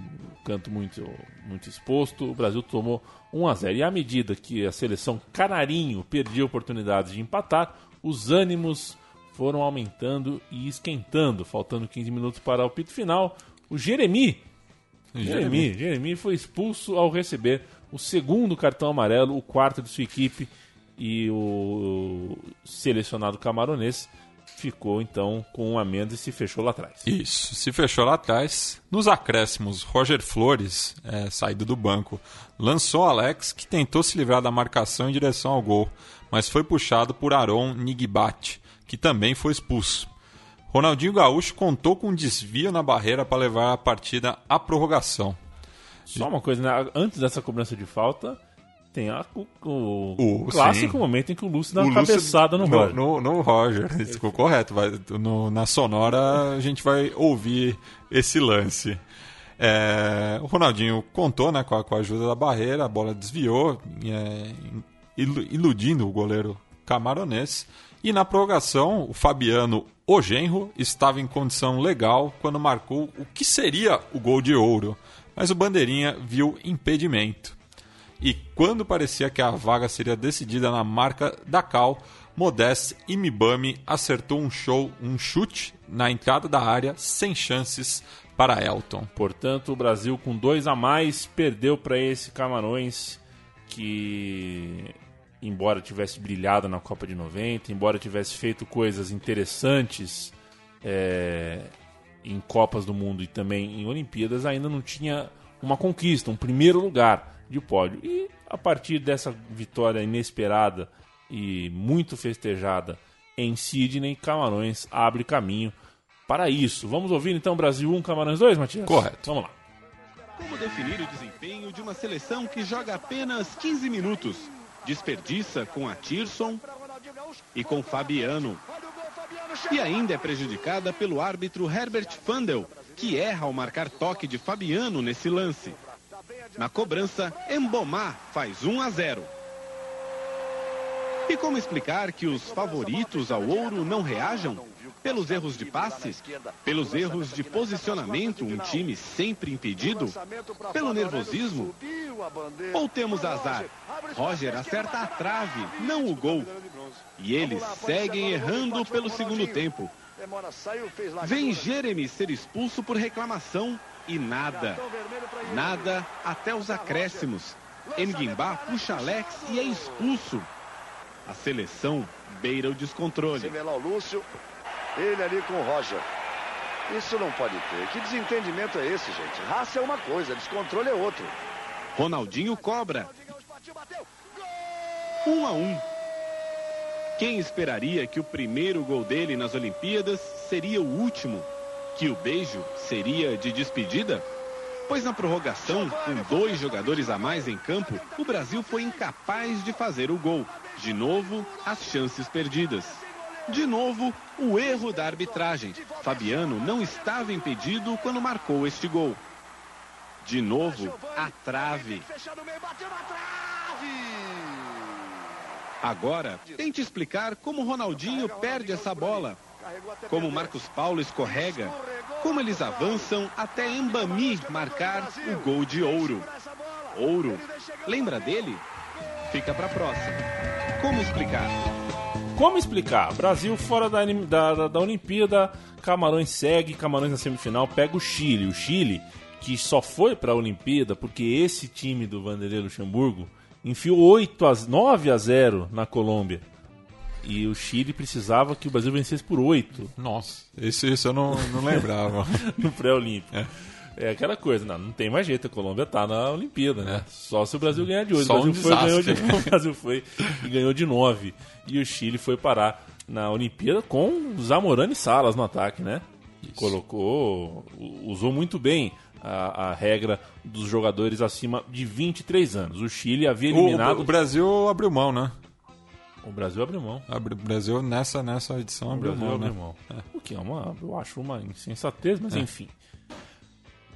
canto muito, muito exposto. O Brasil tomou 1 a 0 E à medida que a seleção canarinho perdia oportunidades de empatar, os ânimos foram aumentando e esquentando. Faltando 15 minutos para o pito final, o Jeremi Jeremy, Jeremy foi expulso ao receber o segundo cartão amarelo, o quarto de sua equipe e o selecionado camaronês ficou então com um a menos e se fechou lá atrás. Isso, se fechou lá atrás. Nos acréscimos, Roger Flores, é, saído do banco, lançou Alex, que tentou se livrar da marcação em direção ao gol, mas foi puxado por Aron Nigbat, que também foi expulso. Ronaldinho Gaúcho contou com um desvio na barreira para levar a partida à prorrogação. Só uma coisa, né? antes dessa cobrança de falta, tem a- o, o O- clássico sim. momento em que o Lúcio dá uma cabeçada no, no, Roger. no, no Roger. Isso ficou correto. Vai, no- na sonora a gente vai ouvir esse lance. É, o Ronaldinho contou né, com, a, com a ajuda da barreira, a bola desviou, é, ilu- iludindo o goleiro camaronês. E na prorrogação, o Fabiano Ogenro estava em condição legal quando marcou o que seria o gol de ouro. Mas o Bandeirinha viu impedimento. E quando parecia que a vaga seria decidida na marca da Cal, Modeste Imibami acertou um show, um chute na entrada da área sem chances para Elton. Portanto, o Brasil com dois a mais perdeu para esse Camarões que, embora tivesse brilhado na Copa de 90, embora tivesse feito coisas interessantes é, em Copas do Mundo e também em Olimpíadas, ainda não tinha uma conquista, um primeiro lugar de pódio. E a partir dessa vitória inesperada e muito festejada em Sydney, Camarões abre caminho para isso. Vamos ouvir então Brasil 1, Camarões 2, Matias? Correto. Vamos lá. Como definir o desempenho de uma seleção que joga apenas 15 minutos? Desperdiça com a Tirson e com Fabiano. E ainda é prejudicada pelo árbitro Herbert Fandel, que erra ao marcar toque de Fabiano nesse lance. Na cobrança, Embomar faz 1 a 0. E como explicar que os favoritos ao ouro não reajam? Pelos erros de passe? Pelos erros de posicionamento, um time sempre impedido? Pelo nervosismo? Ou temos azar? Roger acerta a trave, não o gol. E eles seguem errando pelo segundo tempo. Vem Jeremy ser expulso por reclamação e nada. Nada até os acréscimos. Enguimbá puxa Alex e é expulso. A seleção beira o descontrole. Você vê lá o Lúcio, ele ali com o Roger. Isso não pode ter. Que desentendimento é esse, gente? Raça é uma coisa, descontrole é outro. Ronaldinho cobra. Um a um. Quem esperaria que o primeiro gol dele nas Olimpíadas seria o último? Que o beijo seria de despedida? Pois na prorrogação, com dois jogadores a mais em campo, o Brasil foi incapaz de fazer o gol. De novo, as chances perdidas. De novo, o erro da arbitragem. Fabiano não estava impedido quando marcou este gol. De novo, a trave. Agora, tente explicar como Ronaldinho perde essa bola. Como Marcos Paulo escorrega. Como eles avançam até Embami marcar o gol de ouro. Ouro. Lembra dele? Fica para próxima. Como explicar? Como explicar? Brasil fora da, da, da, da Olimpíada, Camarões segue, Camarões na semifinal, pega o Chile. O Chile, que só foi para a Olimpíada porque esse time do Vanderlei Luxemburgo enfiou 8 a, 9 a 0 na Colômbia. E o Chile precisava que o Brasil vencesse por 8. Nossa, esse, esse eu não, não lembrava. [laughs] no pré-olímpico. É. é. aquela coisa, não, não tem mais jeito, a Colômbia tá na Olimpíada, né? É. Só se o Brasil ganhar de 8. Só o Brasil, um foi, ganhou de, [laughs] o Brasil foi e ganhou de 9. E o Chile foi parar na Olimpíada com Zamorano e Salas no ataque, né? Isso. Colocou, usou muito bem a, a, regra dos jogadores acima de 23 anos. O Chile havia eliminado. O, o Brasil abriu mão, né? O Brasil abriu mão. O Brasil nessa, nessa edição abriu Brasil mão, abriu né? mão. É. O que é uma, eu acho uma insensatez, mas é. enfim.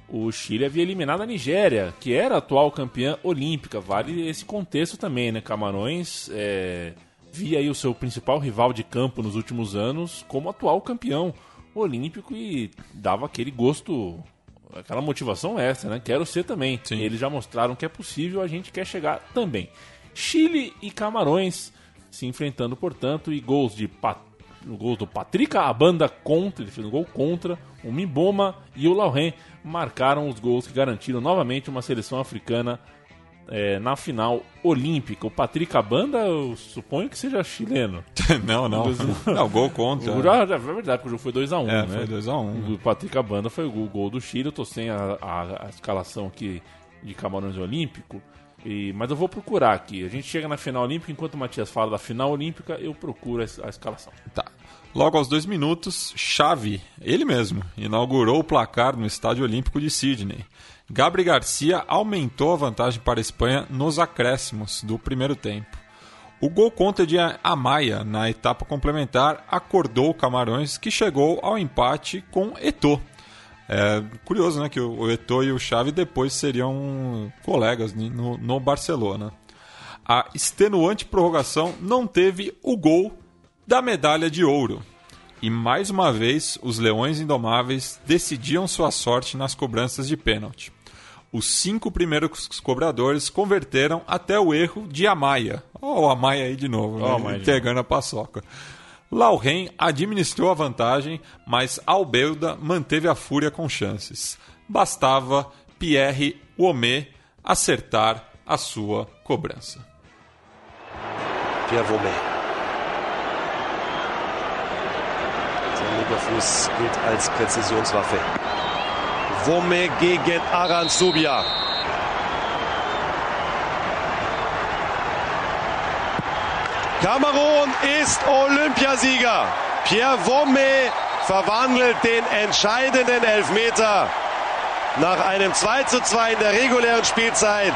O Chile havia eliminado a Nigéria, que era a atual campeã olímpica. Vale esse contexto também, né? Camarões é, via aí o seu principal rival de campo nos últimos anos como atual campeão olímpico e dava aquele gosto, aquela motivação extra, né? Quero ser também. Sim. Eles já mostraram que é possível, a gente quer chegar também. Chile e Camarões se enfrentando, portanto, e gols de Pat... gols do Patrick, a banda contra, ele fez um gol contra, o Mimboma e o Lauren marcaram os gols que garantiram novamente uma seleção africana é, na final olímpica. O Patrick Abanda, eu suponho que seja chileno. [laughs] não, não. Não, gol contra. O, já, já, é verdade, porque o jogo foi 2x1, um, é, né? Foi 2x1. Um. O Patrick Abanda foi o gol do Chile. Eu tô sem a, a, a escalação aqui de Camarões Olímpico. E, mas eu vou procurar aqui. A gente chega na final olímpica, enquanto o Matias fala da final olímpica, eu procuro a, a escalação. Tá. Logo aos dois minutos, Xavi, ele mesmo, inaugurou o placar no Estádio Olímpico de Sydney. Gabriel Garcia aumentou a vantagem para a Espanha nos acréscimos do primeiro tempo. O gol contra de Amaya na etapa complementar acordou o Camarões, que chegou ao empate com Eto'o. É curioso, né, que o Eto'o e o Xavi depois seriam colegas no, no Barcelona. A extenuante prorrogação não teve o gol da medalha de ouro. E mais uma vez, os Leões Indomáveis decidiam sua sorte nas cobranças de pênalti. Os cinco primeiros cobradores converteram até o erro de Amaya. Ó, oh, o Amaya aí de novo, oh, né? pegando a paçoca. Lauren administrou a vantagem, mas Albelda manteve a fúria com chances. Bastava Pierre Womé acertar a sua cobrança. Pierre Womé. Sein Fuß gilt als Präzisionswaffe. Womé gegen Aran Subia. Kamerun ist Olympiasieger. Pierre Womme verwandelt den entscheidenden Elfmeter nach einem 2 zu 2 in der regulären Spielzeit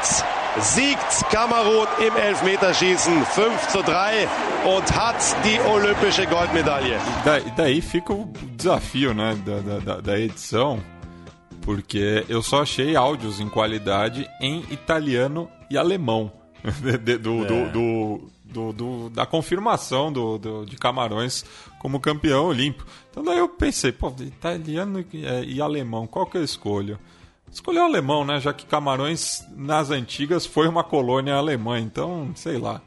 siegt Kamerun im Elfmeterschießen 5 zu 3 und hat die olympische Goldmedaille. Da, daí fica o desafio né, da, da, da edição, porque eu só achei áudios em qualidade em italiano e alemão [laughs] do, é. do, do, do, do, da confirmação do, do, de Camarões como campeão olímpico. Então daí eu pensei, pô, italiano e, é, e alemão, qual que eu escolho? Escolheu o alemão, né? Já que Camarões, nas antigas, foi uma colônia alemã, então, sei lá.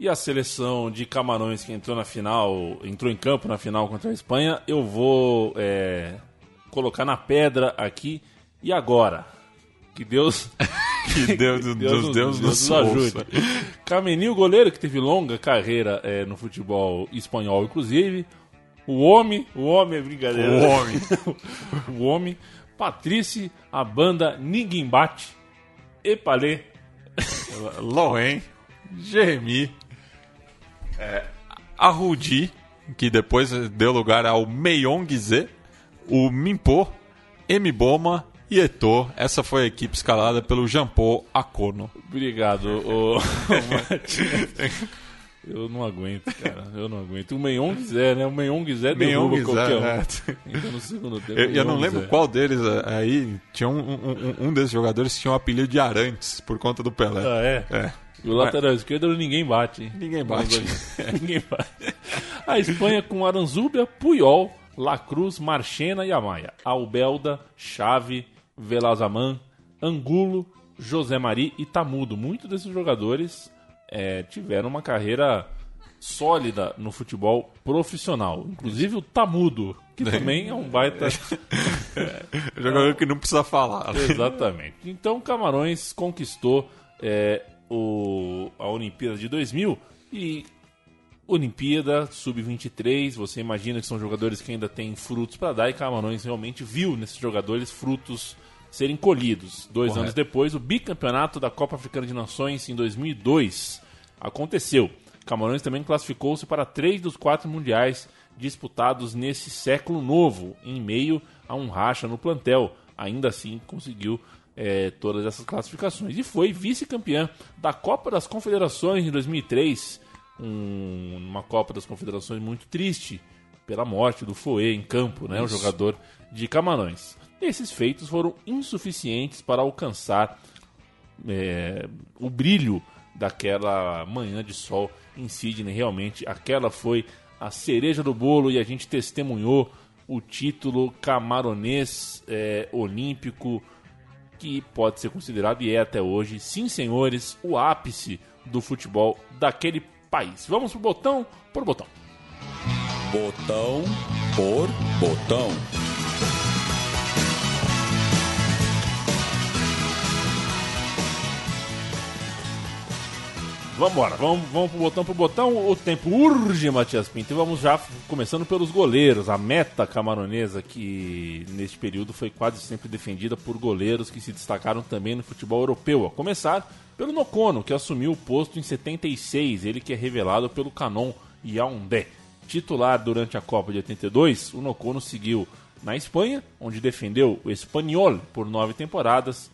E a seleção de Camarões que entrou na final, entrou em campo na final contra a Espanha, eu vou é, colocar na pedra aqui. E agora? Que Deus. [laughs] que Deus, Deus, Deus, Deus, nos, nos ajude. Camenil, goleiro que teve longa carreira é, no futebol espanhol, inclusive. O homem, o homem é brincadeira. O homem. [laughs] o homem Patrícia, a banda Ninguém Bate, Epalê, Loen, Jeremy, é, a Rudi, que depois deu lugar ao Meyongze, o Mimpo, Mboma e Etor. Essa foi a equipe escalada pelo Jampô Acorno. Obrigado, o... [laughs] Eu não aguento, cara. Eu não aguento. O Meion quiser, né? O Meion quiser derruba qualquer um. É. Então no segundo tempo. Eu, eu não lembro qual deles é, aí. Tinha um, um, um desses jogadores que tinha o um apelido de Arantes por conta do Pelé. Ah, é? É. O lateral esquerdo ninguém bate. Ninguém bate. [laughs] ninguém bate. A Espanha com Aranzúbia, Puyol, La Cruz, Marchena e Amaya. Albelda, Chave, Velazaman, Angulo, José Mari e Tamudo. Muitos desses jogadores é, tiveram uma carreira sólida no futebol profissional. Inclusive o Tamudo, que também é um baita. é, [laughs] jogador que não precisa falar. Né? [laughs] Exatamente. Então Camarões conquistou é, o, a Olimpíada de 2000 e Olimpíada Sub-23, você imagina que são jogadores que ainda têm frutos para dar e Camarões realmente viu nesses jogadores frutos serem colhidos. Dois Correto. anos depois, o bicampeonato da Copa Africana de Nações em 2002 aconteceu. Camarões também classificou-se para três dos quatro mundiais disputados nesse século novo, em meio a um racha no plantel. Ainda assim, conseguiu é, todas essas classificações. E foi vice-campeã da Copa das Confederações em 2003, um, uma Copa das Confederações muito triste pela morte do Foe em campo, né, o jogador de Camarões. Esses feitos foram insuficientes para alcançar é, o brilho daquela manhã de sol em Sydney. Realmente, aquela foi a cereja do bolo e a gente testemunhou o título camaronês é, olímpico que pode ser considerado e é até hoje, sim senhores, o ápice do futebol daquele país. Vamos pro botão por botão. Botão por botão. Vamos embora, vamos, vamos pro botão pro botão. O tempo urge, Matias Pinto. E vamos já começando pelos goleiros. A meta camaronesa, que neste período foi quase sempre defendida por goleiros que se destacaram também no futebol europeu. A começar pelo Nocono, que assumiu o posto em 76, ele que é revelado pelo Canon Yaoundé. Titular durante a Copa de 82, o Nocono seguiu na Espanha, onde defendeu o Espanhol por nove temporadas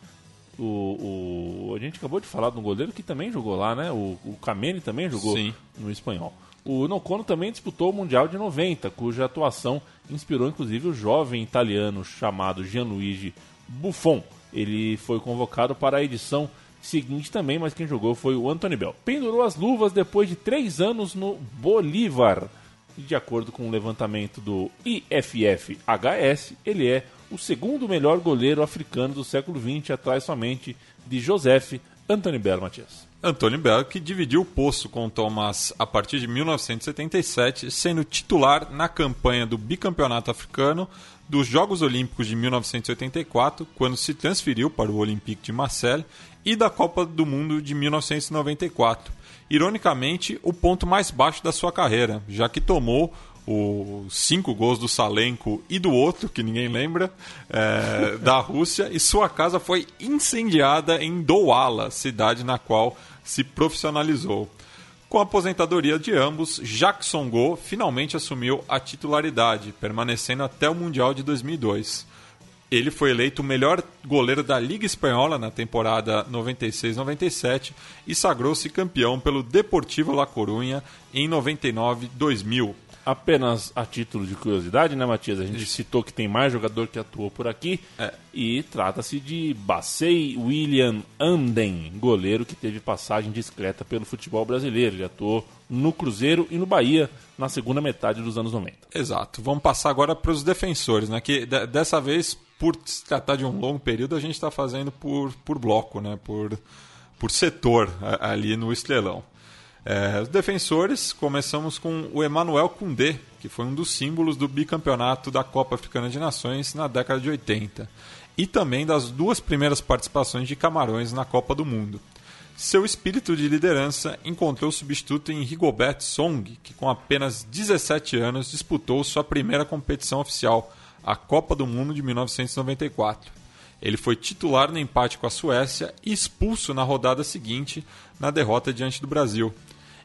o, o, a gente acabou de falar do goleiro que também jogou lá, né? O, o Kameni também jogou Sim. no espanhol. O Nocono também disputou o Mundial de 90, cuja atuação inspirou inclusive o jovem italiano chamado Gianluigi Buffon. Ele foi convocado para a edição seguinte também, mas quem jogou foi o Anthony Bell. Pendurou as luvas depois de três anos no Bolívar. E de acordo com o levantamento do IFFHS, ele é o segundo melhor goleiro africano do século XX, atrás somente de Joseph Anthony Bell, Matias. Antônio Bell, que dividiu o posto com Thomas a partir de 1977, sendo titular na campanha do bicampeonato africano, dos Jogos Olímpicos de 1984, quando se transferiu para o Olympique de Marseille, e da Copa do Mundo de 1994. Ironicamente, o ponto mais baixo da sua carreira, já que tomou os cinco gols do Salenko e do outro, que ninguém lembra, é, [laughs] da Rússia, e sua casa foi incendiada em Douala, cidade na qual se profissionalizou. Com a aposentadoria de ambos, Jackson Go finalmente assumiu a titularidade, permanecendo até o Mundial de 2002. Ele foi eleito o melhor goleiro da Liga Espanhola na temporada 96-97 e sagrou-se campeão pelo Deportivo La Coruña em 99-2000. Apenas a título de curiosidade, né, Matias? A gente citou que tem mais jogador que atuou por aqui. É. E trata-se de Bassei William Anden, goleiro que teve passagem discreta pelo futebol brasileiro. Ele atuou no Cruzeiro e no Bahia na segunda metade dos anos 90. Exato. Vamos passar agora para os defensores, né? Que de- dessa vez, por se tratar de um longo período, a gente está fazendo por, por bloco, né? Por, por setor ali no estrelão. É, os defensores, começamos com o Emmanuel Koundé, que foi um dos símbolos do bicampeonato da Copa Africana de Nações na década de 80, e também das duas primeiras participações de Camarões na Copa do Mundo. Seu espírito de liderança encontrou substituto em Rigobert Song, que com apenas 17 anos disputou sua primeira competição oficial, a Copa do Mundo de 1994. Ele foi titular no empate com a Suécia e expulso na rodada seguinte, na derrota diante do Brasil.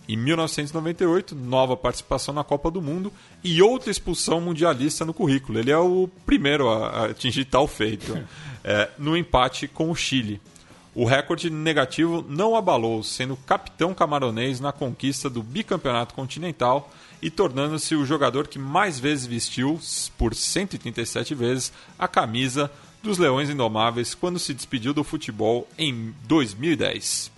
Em 1998, nova participação na Copa do Mundo e outra expulsão mundialista no currículo. Ele é o primeiro a atingir tal feito, [laughs] é, no empate com o Chile. O recorde negativo não abalou, sendo capitão camaronês na conquista do bicampeonato continental e tornando-se o jogador que mais vezes vestiu, por 137 vezes, a camisa dos Leões Indomáveis quando se despediu do futebol em 2010.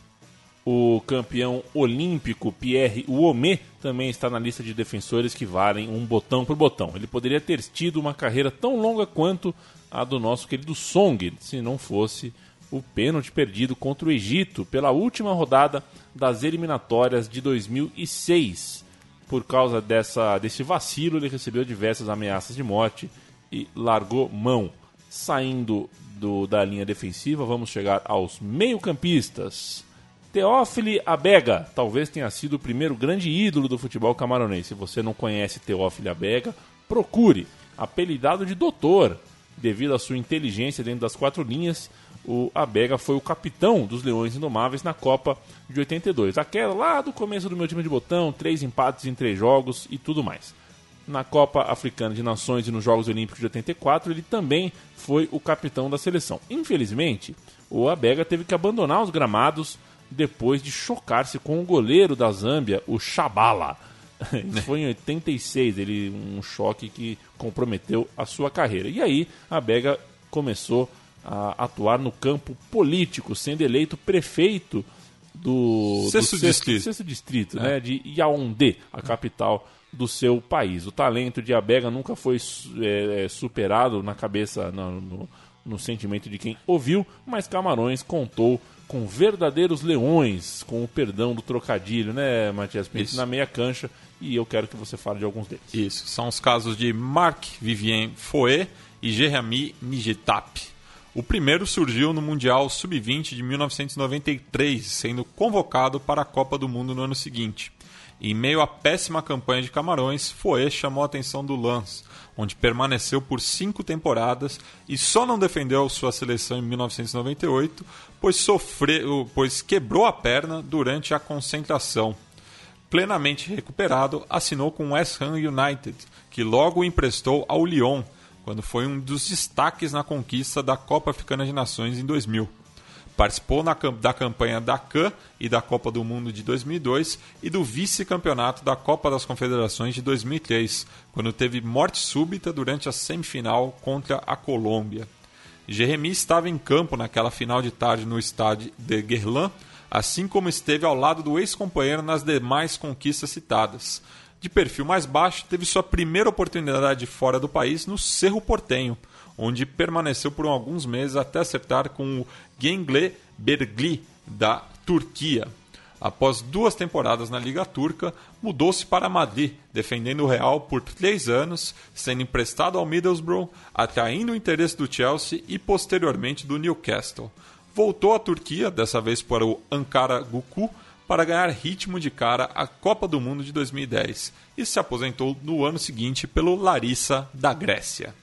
O campeão olímpico Pierre Uomé também está na lista de defensores que valem um botão por botão. Ele poderia ter tido uma carreira tão longa quanto a do nosso querido Song, se não fosse o pênalti perdido contra o Egito pela última rodada das eliminatórias de 2006. Por causa dessa, desse vacilo, ele recebeu diversas ameaças de morte e largou mão. Saindo do, da linha defensiva, vamos chegar aos meio-campistas. Teófile Abega talvez tenha sido o primeiro grande ídolo do futebol camaronense. Se você não conhece Teófile Abega, procure. Apelidado de doutor, devido à sua inteligência dentro das quatro linhas, o Abega foi o capitão dos Leões Indomáveis na Copa de 82. Aquela lá do começo do meu time de botão, três empates em três jogos e tudo mais. Na Copa Africana de Nações e nos Jogos Olímpicos de 84, ele também foi o capitão da seleção. Infelizmente, o Abega teve que abandonar os gramados depois de chocar-se com o goleiro da Zâmbia, o Shabala. [laughs] Isso foi em 86, ele um choque que comprometeu a sua carreira. E aí, a Bega começou a atuar no campo político, sendo eleito prefeito do do Sexto distrito. sexto distrito né, de Yaoundé, a capital do seu país. O talento de Abega nunca foi é, é, superado na cabeça, no, no- no sentimento de quem ouviu, mas Camarões contou com verdadeiros leões, com o perdão do trocadilho, né, Matias Pinto, Isso. na meia cancha, e eu quero que você fale de alguns deles. Isso, são os casos de Marc Vivien Foé e Jeremy Nigetap. O primeiro surgiu no Mundial Sub-20 de 1993, sendo convocado para a Copa do Mundo no ano seguinte. Em meio à péssima campanha de Camarões, Foé chamou a atenção do Lance, onde permaneceu por cinco temporadas e só não defendeu sua seleção em 1998, pois, sofreu, pois quebrou a perna durante a concentração plenamente recuperado, assinou com o West Ham United, que logo o emprestou ao Lyon, quando foi um dos destaques na conquista da Copa Africana de Nações em 2000. Participou na da campanha da CAN e da Copa do Mundo de 2002 e do vice-campeonato da Copa das Confederações de 2003, quando teve morte súbita durante a semifinal contra a Colômbia. Jeremy estava em campo naquela final de tarde no estádio de Guerlain, assim como esteve ao lado do ex-companheiro nas demais conquistas citadas. De perfil mais baixo, teve sua primeira oportunidade fora do país no Cerro Portenho, onde permaneceu por alguns meses até acertar com o Gengle Bergli, da Turquia. Após duas temporadas na Liga Turca, mudou-se para Madrid, defendendo o Real por três anos, sendo emprestado ao Middlesbrough, atraindo o interesse do Chelsea e posteriormente do Newcastle. Voltou à Turquia, dessa vez para o Ankara Gucu, para ganhar ritmo de cara à Copa do Mundo de 2010 e se aposentou no ano seguinte pelo Larissa da Grécia.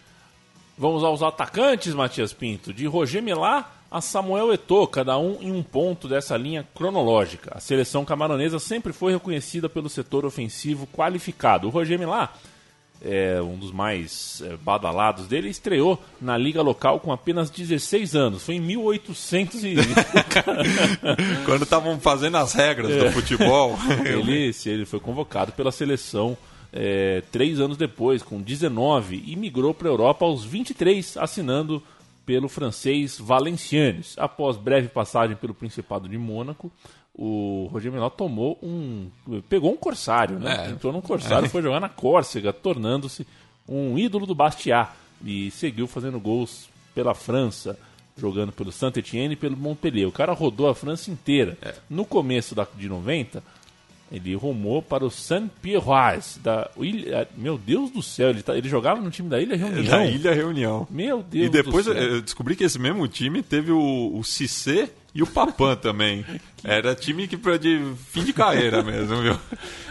Vamos aos atacantes, Matias Pinto. De Roger Milá a Samuel Eto'o, cada um em um ponto dessa linha cronológica. A seleção camaronesa sempre foi reconhecida pelo setor ofensivo qualificado. O Roger Milá é, um dos mais é, badalados dele, estreou na liga local com apenas 16 anos. Foi em 1800 e... [laughs] Quando estavam fazendo as regras do futebol. [laughs] ele, ele foi convocado pela seleção é, três anos depois, com 19, e migrou para a Europa aos 23, assinando pelo francês Valenciennes. Após breve passagem pelo Principado de Mônaco, o Roger Menor tomou um. pegou um corsário, né? É. Entrou num corsário, É. foi jogar na Córcega, tornando-se um ídolo do Bastia e seguiu fazendo gols pela França, jogando pelo Saint-Etienne e pelo Montpellier. O cara rodou a França inteira. É. No começo da, de 90, ele rumou para o Saint-Pierroise. Da ilha, meu Deus do céu, ele, tá- ele jogava no time da Ilha Reunião. Da Ilha Reunião. Meu Deus E depois eu descobri que esse mesmo time teve o, o Cissé e o Papan [laughs] também. Era time que foi de fim de carreira [laughs] mesmo, viu?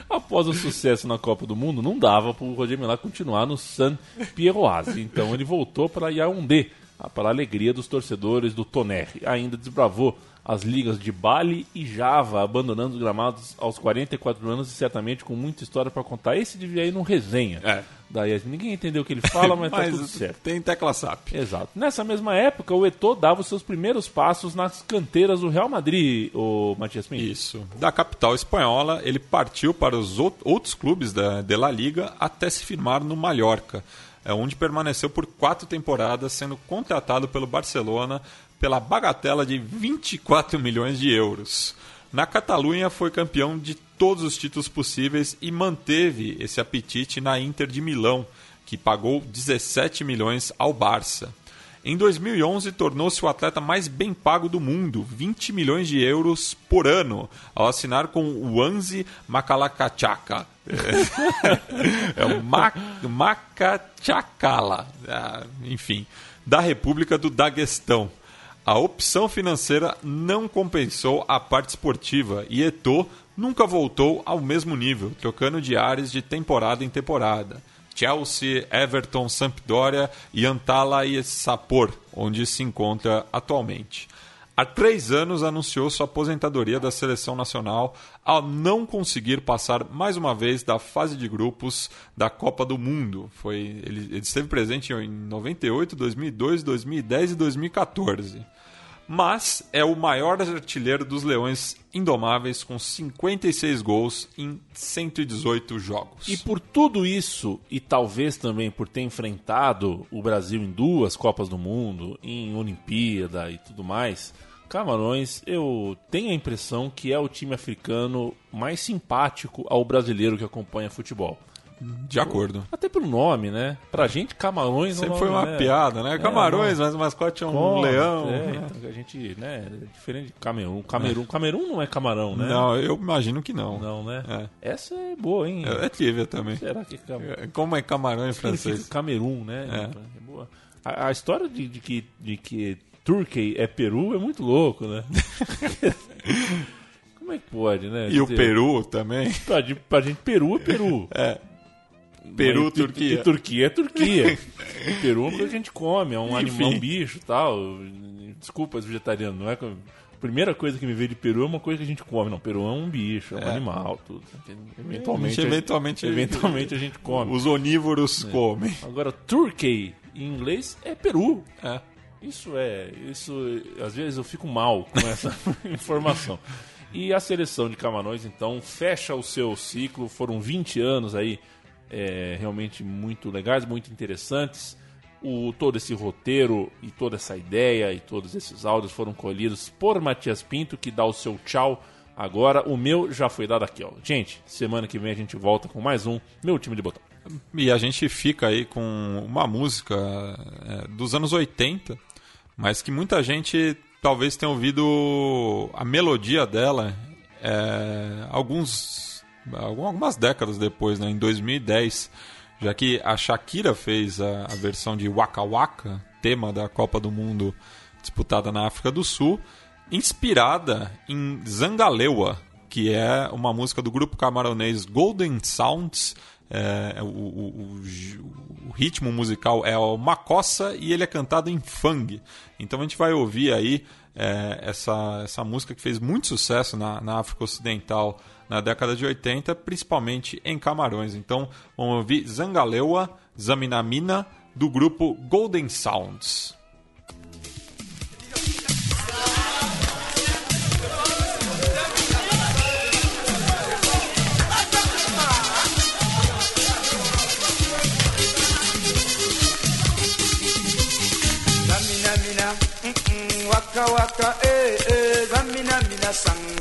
Após o sucesso na Copa do Mundo, não dava para o Roger Milá continuar no San Pierroise. Então ele voltou para Yaoundé, para a alegria dos torcedores do Tonnerre. Ainda desbravou as ligas de Bali e Java, abandonando os gramados aos 44 anos e certamente com muita história para contar. Esse devia ir num resenha. É. Daí ninguém entendeu o que ele fala, mas, tá [laughs] tudo certo. tem tecla SAP. Exato. Nessa mesma época, o Eto'o dava os seus primeiros passos nas canteiras do Real Madrid, o Matias Pinto. Isso. Da capital espanhola, ele partiu para os out- outros clubes da de La Liga até se firmar no Mallorca, é onde permaneceu por quatro temporadas, sendo contratado pelo Barcelona pela bagatela de 24 milhões de euros. Na Catalunha foi campeão de todos os títulos possíveis e manteve esse apetite na Inter de Milão, que pagou 17 milhões ao Barça. Em 2011, tornou-se o atleta mais bem pago do mundo, 20 milhões de euros por ano, ao assinar com o Anzi Macalacachaka. [laughs] É o Ma ah, enfim, da República do Daguestão. A opção financeira não compensou a parte esportiva e Eto'o nunca voltou ao mesmo nível, trocando de ares de temporada em temporada. Chelsea, Everton, Sampdoria e Antalyaspor, onde se encontra atualmente. Há três anos anunciou sua aposentadoria da seleção nacional ao não conseguir passar mais uma vez da fase de grupos da Copa do Mundo. Foi, ele, ele esteve presente em 98, 2002, 2010 e 2014 mas é o maior artilheiro dos Leões Indomáveis com 56 gols em 118 jogos. E por tudo isso, e talvez também por ter enfrentado o Brasil em duas Copas do Mundo, em Olimpíada e tudo mais, Camarões, eu tenho a impressão que é o time africano mais simpático ao brasileiro que acompanha futebol. De acordo. Até pelo nome, né? Pra gente, Camarões... é Sempre foi uma né? piada, né? É, Camarões, não. mas o mascote é um Como? leão. É, né? então, a gente, né, é diferente de Camerun. Camerun, Camerun não é camarão, né? Não, eu imagino que não. Não, né? É. Essa é boa, hein? É, é trivia também. Será que é Camerun? Como é camarão em francês? Camerun, né? É. É boa. A, a história de, de que, de que Turkey é Peru é muito louco, né? [laughs] Como é que pode, né? E o Peru também. Pra, pra gente, Peru é Peru. É. Peru, Mas, Turquia. E, Turquia é Turquia. [laughs] Peru é uma coisa que a gente come, é um Enfim. animal, um bicho e tal. Desculpa, os vegetarianos, não é que. A primeira coisa que me veio de Peru é uma coisa que a gente come. Não, Peru é um bicho, é um É. animal, tudo. Eventualmente, A gente eventualmente- eventualmente a gente come. Os onívoros comem. Agora, Turkey em inglês é Peru. É. Isso é. Isso. Às vezes eu fico mal com essa [laughs] informação. E a seleção de Camarões, então, fecha o seu ciclo. Foram 20 anos aí é, realmente muito legais, muito interessantes. O, todo esse roteiro e toda essa ideia e todos esses áudios foram colhidos por Matias Pinto, que dá o seu tchau agora. O meu já foi dado aqui, ó. Gente, semana que vem a gente volta com mais um Meu Time de Botão. E a gente fica aí com uma música é, dos anos 80, mas que muita gente talvez tenha ouvido a melodia dela é, alguns, algumas décadas depois, né, em 2010, já que a Shakira fez a, a versão de Waka Waka, tema da Copa do Mundo disputada na África do Sul, inspirada em Zangalewa, que é uma música do grupo camaronês Golden Sounds. É, o, o- o- o ritmo musical é o Makossa e ele é cantado em Fang. Então a gente vai ouvir aí é, essa, essa música que fez muito sucesso na, na África Ocidental na década de 80, principalmente em Camarões. Então vamos ouvir Zangalewa, Zaminamina, do grupo Golden Sounds. waka waka eh eh zamina mina sangalewa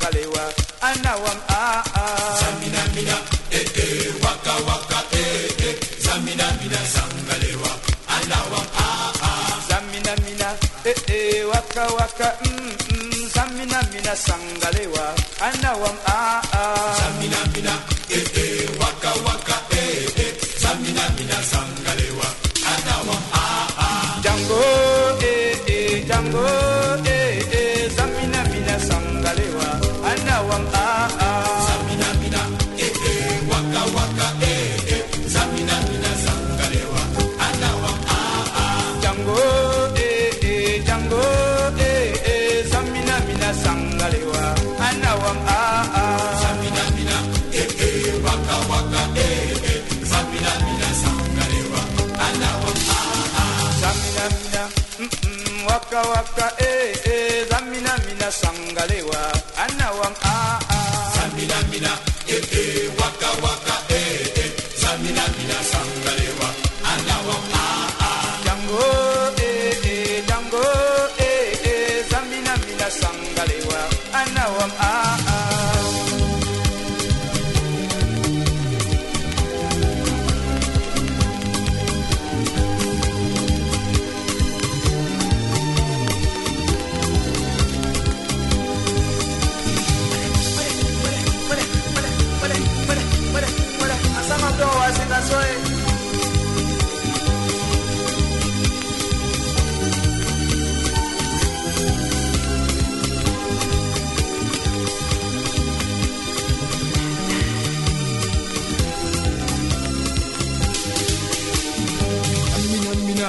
waka waka mm mm zamina mina sangalewa anawam ah ah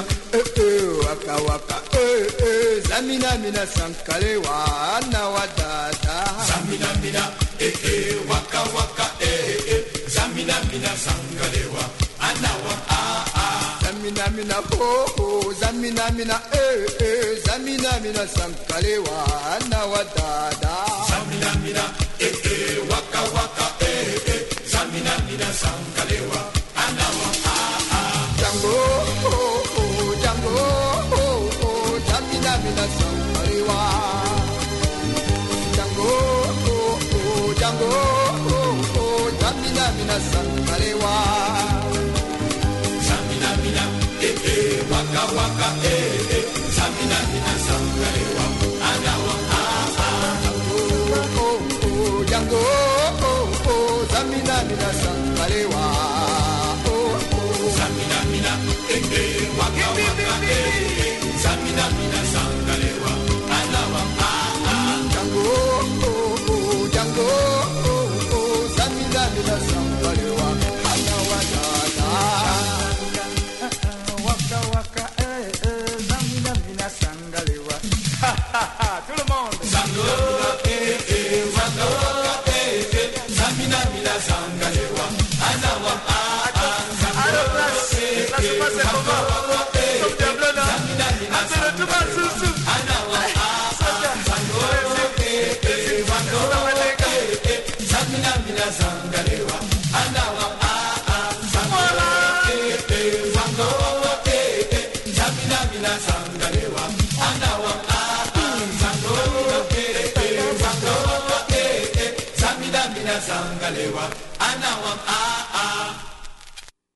waka waka eh eh. Zamina mina sankalewa na wadada zamina mina eh eh waka waka eh eh. Zamina mina sankalewa ana wa ah ah zamina mina ho ho zamina mina eh eh. Zamina mina sankalewa na wadada zamina mina eh eh waka waka waka eh eh. Mina ah ah oh oh oh jango oh oh mina oh oh. Mina eh eh. Waka waka eh eh. Zamina mina